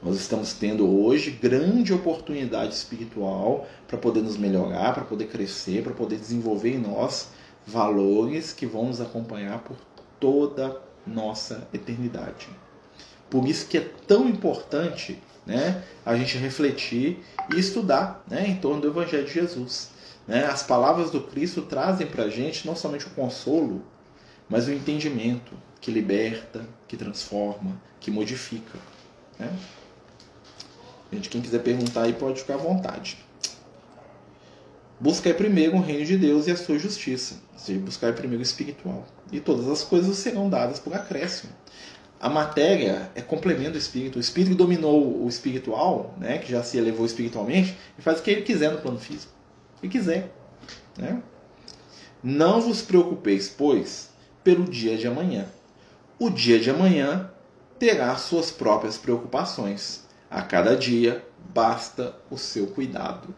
Nós estamos tendo hoje grande oportunidade espiritual para poder nos melhorar, para poder crescer, para poder desenvolver em nós valores que vão nos acompanhar por toda nossa eternidade. Por isso que é tão importante né, a gente refletir e estudar né, em torno do Evangelho de Jesus. Né? As palavras do Cristo trazem para a gente não somente o consolo, mas o entendimento que liberta, que transforma, que modifica. Né? Gente, quem quiser perguntar aí pode ficar à vontade. Buscai primeiro o reino de Deus e a sua justiça. Ou seja, buscai primeiro o espiritual. E todas as coisas serão dadas por acréscimo. A matéria é complemento do espírito. O espírito que dominou o espiritual, né, que já se elevou espiritualmente, ele faz o que ele quiser no plano físico. E quiser. Né? Não vos preocupeis, pois, pelo dia de amanhã. O dia de amanhã terá suas próprias preocupações. A cada dia basta o seu cuidado.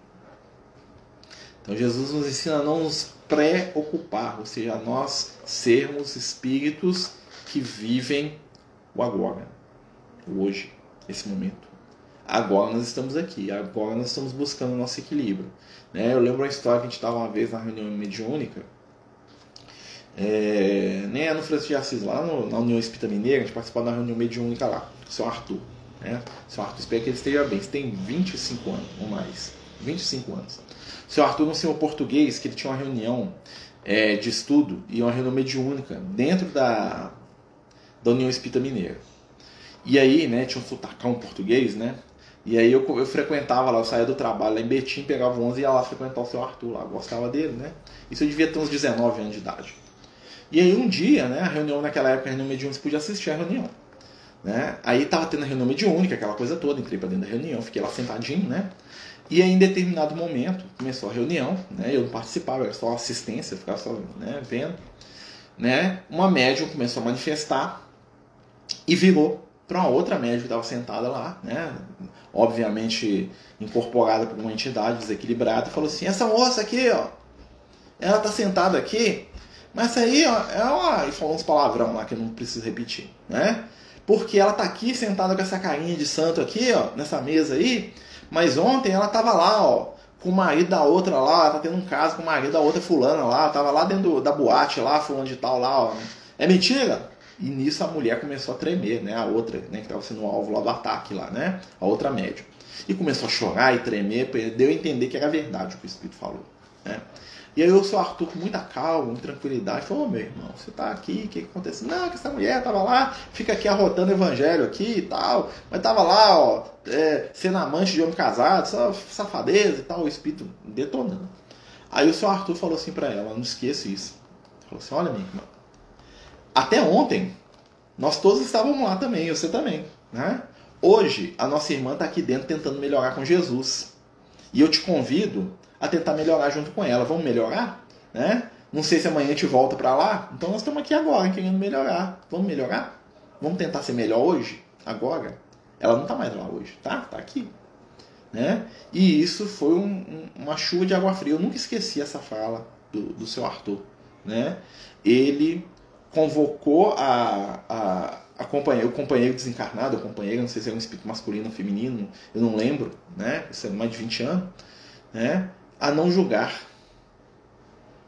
Então Jesus nos ensina a não nos preocupar, ou seja, a nós sermos espíritos que vivem o agora, o hoje, esse momento. Agora nós estamos aqui, agora nós estamos buscando o nosso equilíbrio. Né? Eu lembro uma história que a gente estava uma vez na reunião mediúnica, é, nem é no Francisco de Assis, lá no, na União Espírita Mineira, a gente participou da reunião mediúnica lá, seu Arthur. Né? Seu Arthur, espero que ele esteja bem, você tem 25 anos ou mais. 25 anos. Seu Arthur, um senhor português, que ele tinha uma reunião é, de estudo e uma reunião mediúnica dentro da, da União Espírita Mineira. E aí, né, tinha um sotacão português, né? E aí eu, eu frequentava lá, eu saía do trabalho lá em Betim, pegava o 11 e ia lá frequentar o seu Arthur lá, gostava dele, né? Isso eu devia ter uns 19 anos de idade. E aí um dia, né, a reunião naquela época, a reunião mediúnica, podia assistir a reunião. Né? Aí tava tendo a reunião mediúnica, aquela coisa toda, entrei para dentro da reunião, fiquei lá sentadinho, né? E aí, em determinado momento, começou a reunião, né? Eu não participava, era só assistência, ficava só né, vendo. Né? Uma médium começou a manifestar e virou para uma outra médium que estava sentada lá, né? obviamente incorporada por uma entidade desequilibrada, e falou assim: essa moça aqui, ó, ela tá sentada aqui, mas aí, ó, uma. E falou uns palavrão lá que eu não preciso repetir, né? Porque ela tá aqui sentada com essa carinha de santo aqui, ó, nessa mesa aí, mas ontem ela tava lá, ó, com o marido da outra lá, tá tendo um caso com o marido da outra fulana lá, tava lá dentro da boate lá, fulano de tal lá, ó. É mentira? E nisso a mulher começou a tremer, né? A outra, né, que estava sendo alvo lá do ataque lá, né? A outra médium. E começou a chorar e tremer, deu a entender que era verdade o que o Espírito falou, né? E aí o seu Arthur, com muita calma, com tranquilidade, falou, oh, meu irmão, você tá aqui, o que, que aconteceu? Não, que essa mulher tava lá, fica aqui arrotando evangelho aqui e tal, mas tava lá, ó, é, sendo amante de homem casado, só safadeza e tal, o espírito detonando. Aí o seu Arthur falou assim para ela, não esqueça isso. Falou assim, olha, minha irmã, até ontem, nós todos estávamos lá também, você também. Né? Hoje, a nossa irmã está aqui dentro tentando melhorar com Jesus. E eu te convido a tentar melhorar junto com ela. Vamos melhorar? Né? Não sei se amanhã a gente volta para lá. Então nós estamos aqui agora querendo melhorar. Vamos melhorar? Vamos tentar ser melhor hoje? Agora? Ela não está mais lá hoje, tá? Está aqui. Né? E isso foi um, um, uma chuva de água fria. Eu nunca esqueci essa fala do, do seu Arthur. Né? Ele convocou a, a, a companheira, o companheiro desencarnado, a companheira, não sei se é um espírito masculino ou feminino, eu não lembro, né? Isso é mais de 20 anos, né? A não julgar.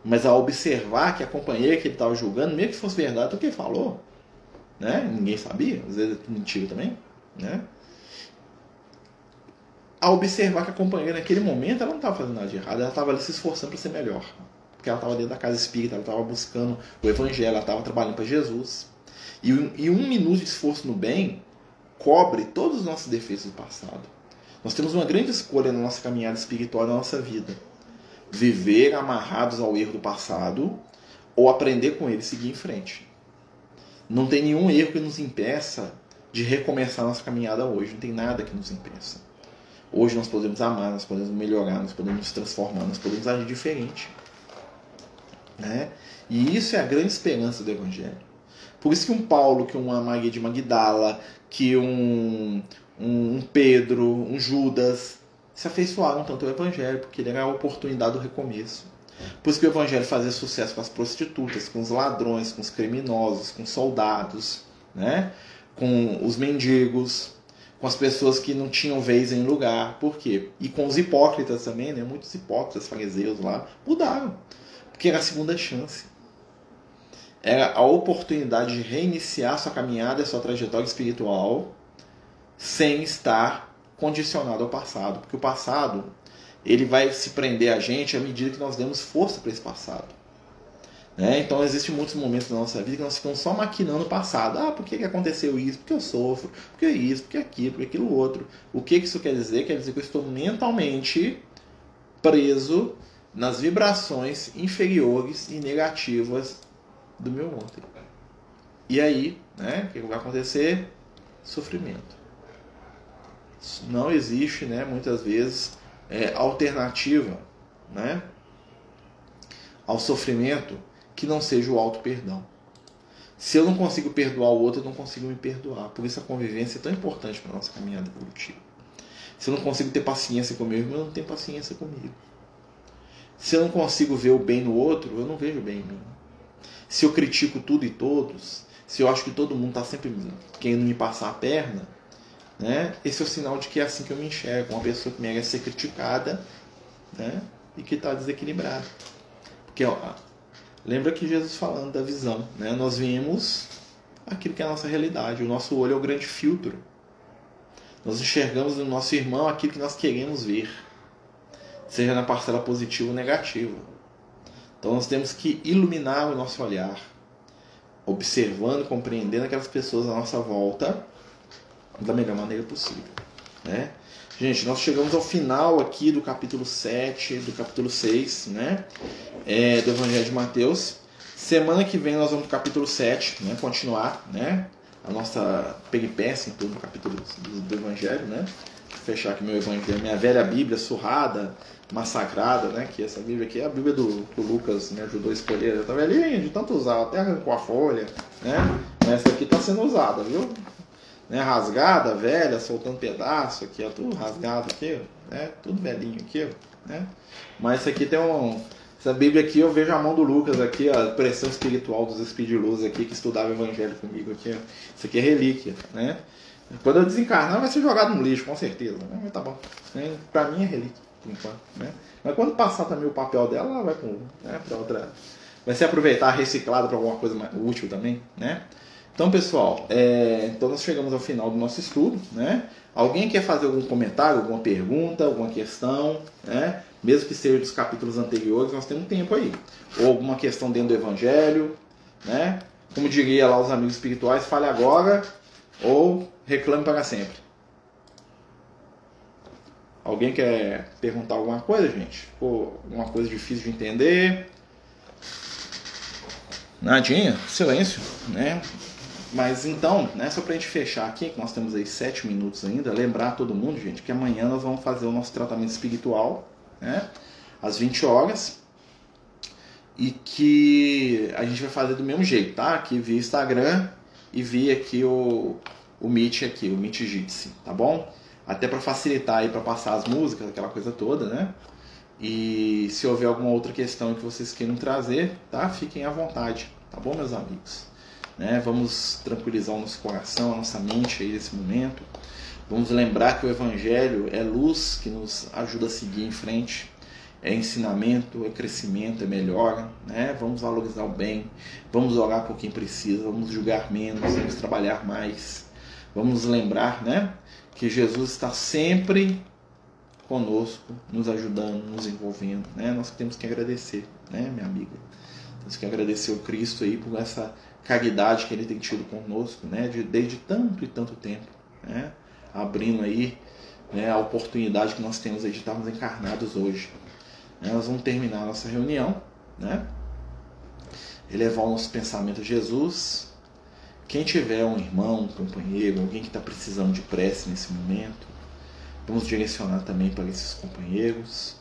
Mas a observar que a companheira que ele estava julgando, mesmo que fosse verdade, o que ele falou, né? Ninguém sabia, às vezes é mentira também, né? A observar que a companheira naquele momento ela não estava fazendo nada de errado, ela estava se esforçando para ser melhor porque ela estava dentro da casa espírita, ela estava buscando o evangelho, ela estava trabalhando para Jesus. E, e um minuto de esforço no bem cobre todos os nossos defeitos do passado. Nós temos uma grande escolha na nossa caminhada espiritual, na nossa vida. Viver amarrados ao erro do passado ou aprender com ele e seguir em frente. Não tem nenhum erro que nos impeça de recomeçar nossa caminhada hoje. Não tem nada que nos impeça. Hoje nós podemos amar, nós podemos melhorar, nós podemos nos transformar, nós podemos agir diferente. Né? E isso é a grande esperança do Evangelho. Por isso que um Paulo, que uma Maria de Magdala, que um, um Pedro, um Judas, se afeiçoaram tanto ao Evangelho, porque ele era a oportunidade do recomeço. Por isso que o Evangelho fazia sucesso com as prostitutas, com os ladrões, com os criminosos, com os soldados, né? com os mendigos, com as pessoas que não tinham vez em lugar. Por quê? E com os hipócritas também, né? muitos hipócritas, fariseus lá, mudaram porque era a segunda chance. Era a oportunidade de reiniciar sua caminhada, sua trajetória espiritual, sem estar condicionado ao passado, porque o passado ele vai se prender a gente à medida que nós demos força para esse passado. Né? Então existem muitos momentos da nossa vida que nós ficamos só maquinando o passado. Ah, por que, que aconteceu isso? Porque eu sofro? Porque isso? Porque aquilo? Porque aquilo outro? O que, que isso quer dizer? Quer dizer que eu estou mentalmente preso nas vibrações inferiores e negativas do meu ontem. E aí, né, o que vai acontecer? Sofrimento. Não existe, né, muitas vezes, é, alternativa né, ao sofrimento que não seja o auto-perdão. Se eu não consigo perdoar o outro, eu não consigo me perdoar. Por isso a convivência é tão importante para a nossa caminhada evolutiva. Se eu não consigo ter paciência com meu irmão, eu não tenho paciência comigo. Se eu não consigo ver o bem no outro, eu não vejo o bem em mim. Se eu critico tudo e todos, se eu acho que todo mundo está sempre querendo me passar a perna, né? esse é o sinal de que é assim que eu me enxergo. Uma pessoa que merece ser criticada né? e que está desequilibrada. Porque ó, lembra que Jesus falando da visão, né? nós vemos aquilo que é a nossa realidade. O nosso olho é o grande filtro. Nós enxergamos no nosso irmão aquilo que nós queremos ver seja na parcela positiva ou negativa. Então nós temos que iluminar o nosso olhar, observando, compreendendo aquelas pessoas à nossa volta da melhor maneira possível. Né? Gente, nós chegamos ao final aqui do capítulo 7, do capítulo 6, né? É, do Evangelho de Mateus. Semana que vem nós vamos para o capítulo 7, né? Continuar, né? A nossa peripécia em todo o capítulo do, do Evangelho, né? Fechar aqui meu Evangelho, minha velha Bíblia surrada, massacrada, né? Que essa Bíblia aqui é a Bíblia do, do Lucas me ajudou a escolher. Eu tava velhinha de tanto usar, até arrancou a folha, né? Essa aqui está sendo usada, viu? Né? Rasgada, velha, soltando pedaço aqui, ó, tudo rasgado aqui, né? Tudo velhinho aqui, né? Mas isso aqui tem um. Essa Bíblia aqui eu vejo a mão do Lucas aqui, a pressão espiritual dos Speed aqui que estudava o Evangelho comigo aqui. Ó. Isso aqui é relíquia, né? Quando eu desencarnar vai ser jogado no lixo, com certeza. Né? Mas tá bom. Né? Pra mim é relíquia por enquanto. Né? Mas quando passar também o papel dela, ela vai para né, outra. Vai ser aproveitar reciclado para alguma coisa mais útil também. Né? Então, pessoal, é, então nós chegamos ao final do nosso estudo. Né? Alguém quer fazer algum comentário, alguma pergunta, alguma questão? Né? Mesmo que seja dos capítulos anteriores, nós temos tempo aí. Ou alguma questão dentro do Evangelho. Né? Como diria lá os amigos espirituais, fale agora ou reclame para sempre. Alguém quer perguntar alguma coisa, gente? Ficou uma coisa difícil de entender? Nadinha, silêncio, né? Mas então, né, só pra gente fechar aqui, que nós temos aí sete minutos ainda, lembrar todo mundo, gente, que amanhã nós vamos fazer o nosso tratamento espiritual, né? Às 20 horas. E que a gente vai fazer do mesmo jeito, tá? Aqui via Instagram e via aqui o, o Meet aqui, o Meet Jitsi, tá bom? até para facilitar aí para passar as músicas, aquela coisa toda, né? E se houver alguma outra questão que vocês queiram trazer, tá? Fiquem à vontade, tá bom, meus amigos? Né? Vamos tranquilizar o nosso coração, a nossa mente aí nesse momento. Vamos lembrar que o Evangelho é luz que nos ajuda a seguir em frente, é ensinamento, é crescimento, é melhora, né? Vamos valorizar o bem, vamos orar por quem precisa, vamos julgar menos, vamos trabalhar mais, vamos lembrar, né? que Jesus está sempre conosco, nos ajudando, nos envolvendo. Né? Nós temos que agradecer, né, minha amiga? Temos que agradecer o Cristo aí por essa caridade que ele tem tido conosco, né, de, desde tanto e tanto tempo, né, abrindo aí né, a oportunidade que nós temos de estarmos encarnados hoje. Né, nós vamos terminar a nossa reunião, né, elevar o nosso pensamento a Jesus, quem tiver um irmão, um companheiro, alguém que está precisando de prece nesse momento, vamos direcionar também para esses companheiros.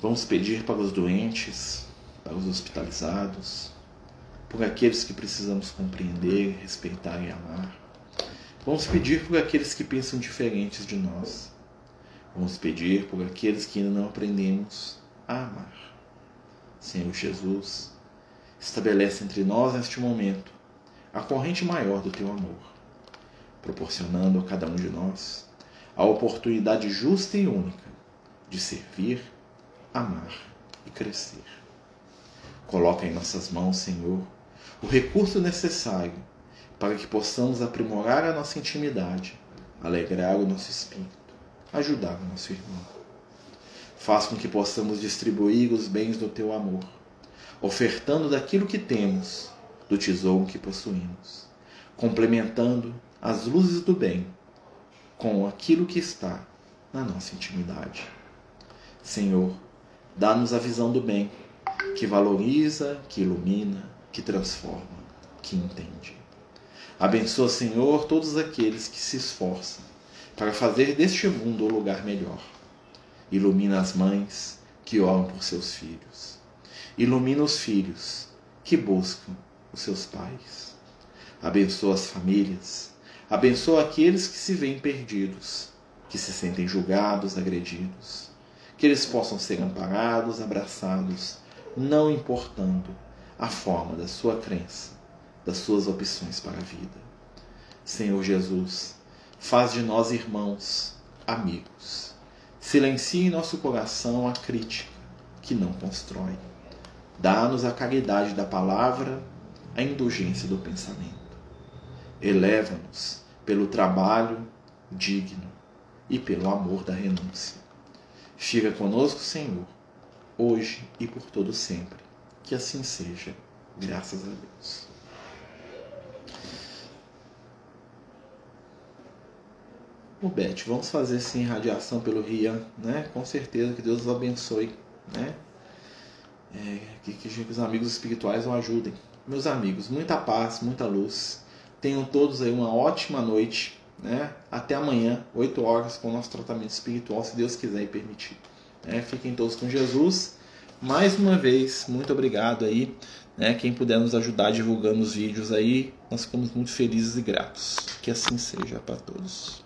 Vamos pedir para os doentes, para os hospitalizados, por aqueles que precisamos compreender, respeitar e amar. Vamos pedir por aqueles que pensam diferentes de nós. Vamos pedir por aqueles que ainda não aprendemos a amar. Senhor Jesus, estabelece entre nós neste momento a corrente maior do teu amor, proporcionando a cada um de nós a oportunidade justa e única de servir, amar e crescer. Coloca em nossas mãos, Senhor, o recurso necessário para que possamos aprimorar a nossa intimidade, alegrar o nosso espírito, ajudar o nosso irmão. Faz com que possamos distribuir os bens do teu amor, ofertando daquilo que temos do tesouro que possuímos, complementando as luzes do bem com aquilo que está na nossa intimidade. Senhor, dá-nos a visão do bem, que valoriza, que ilumina, que transforma, que entende. Abençoa, Senhor, todos aqueles que se esforçam para fazer deste mundo o lugar melhor. Ilumina as mães que oram por seus filhos. Ilumina os filhos que buscam os seus pais. Abençoa as famílias. Abençoa aqueles que se veem perdidos, que se sentem julgados, agredidos. Que eles possam ser amparados, abraçados, não importando a forma da sua crença, das suas opções para a vida. Senhor Jesus, faz de nós irmãos, amigos. Silencie em nosso coração a crítica que não constrói. Dá-nos a caridade da palavra a indulgência do pensamento. Eleva-nos pelo trabalho digno e pelo amor da renúncia. Fica conosco, Senhor, hoje e por todo sempre. Que assim seja, graças a Deus. O Beth, vamos fazer sim radiação pelo Rian, né? Com certeza que Deus os abençoe, né? É, que, que os amigos espirituais o ajudem. Meus amigos, muita paz, muita luz. Tenham todos aí uma ótima noite, né? Até amanhã, 8 horas, com o nosso tratamento espiritual, se Deus quiser e permitir. É, fiquem todos com Jesus. Mais uma vez, muito obrigado aí. Né? Quem puder nos ajudar divulgando os vídeos aí, nós ficamos muito felizes e gratos. Que assim seja para todos.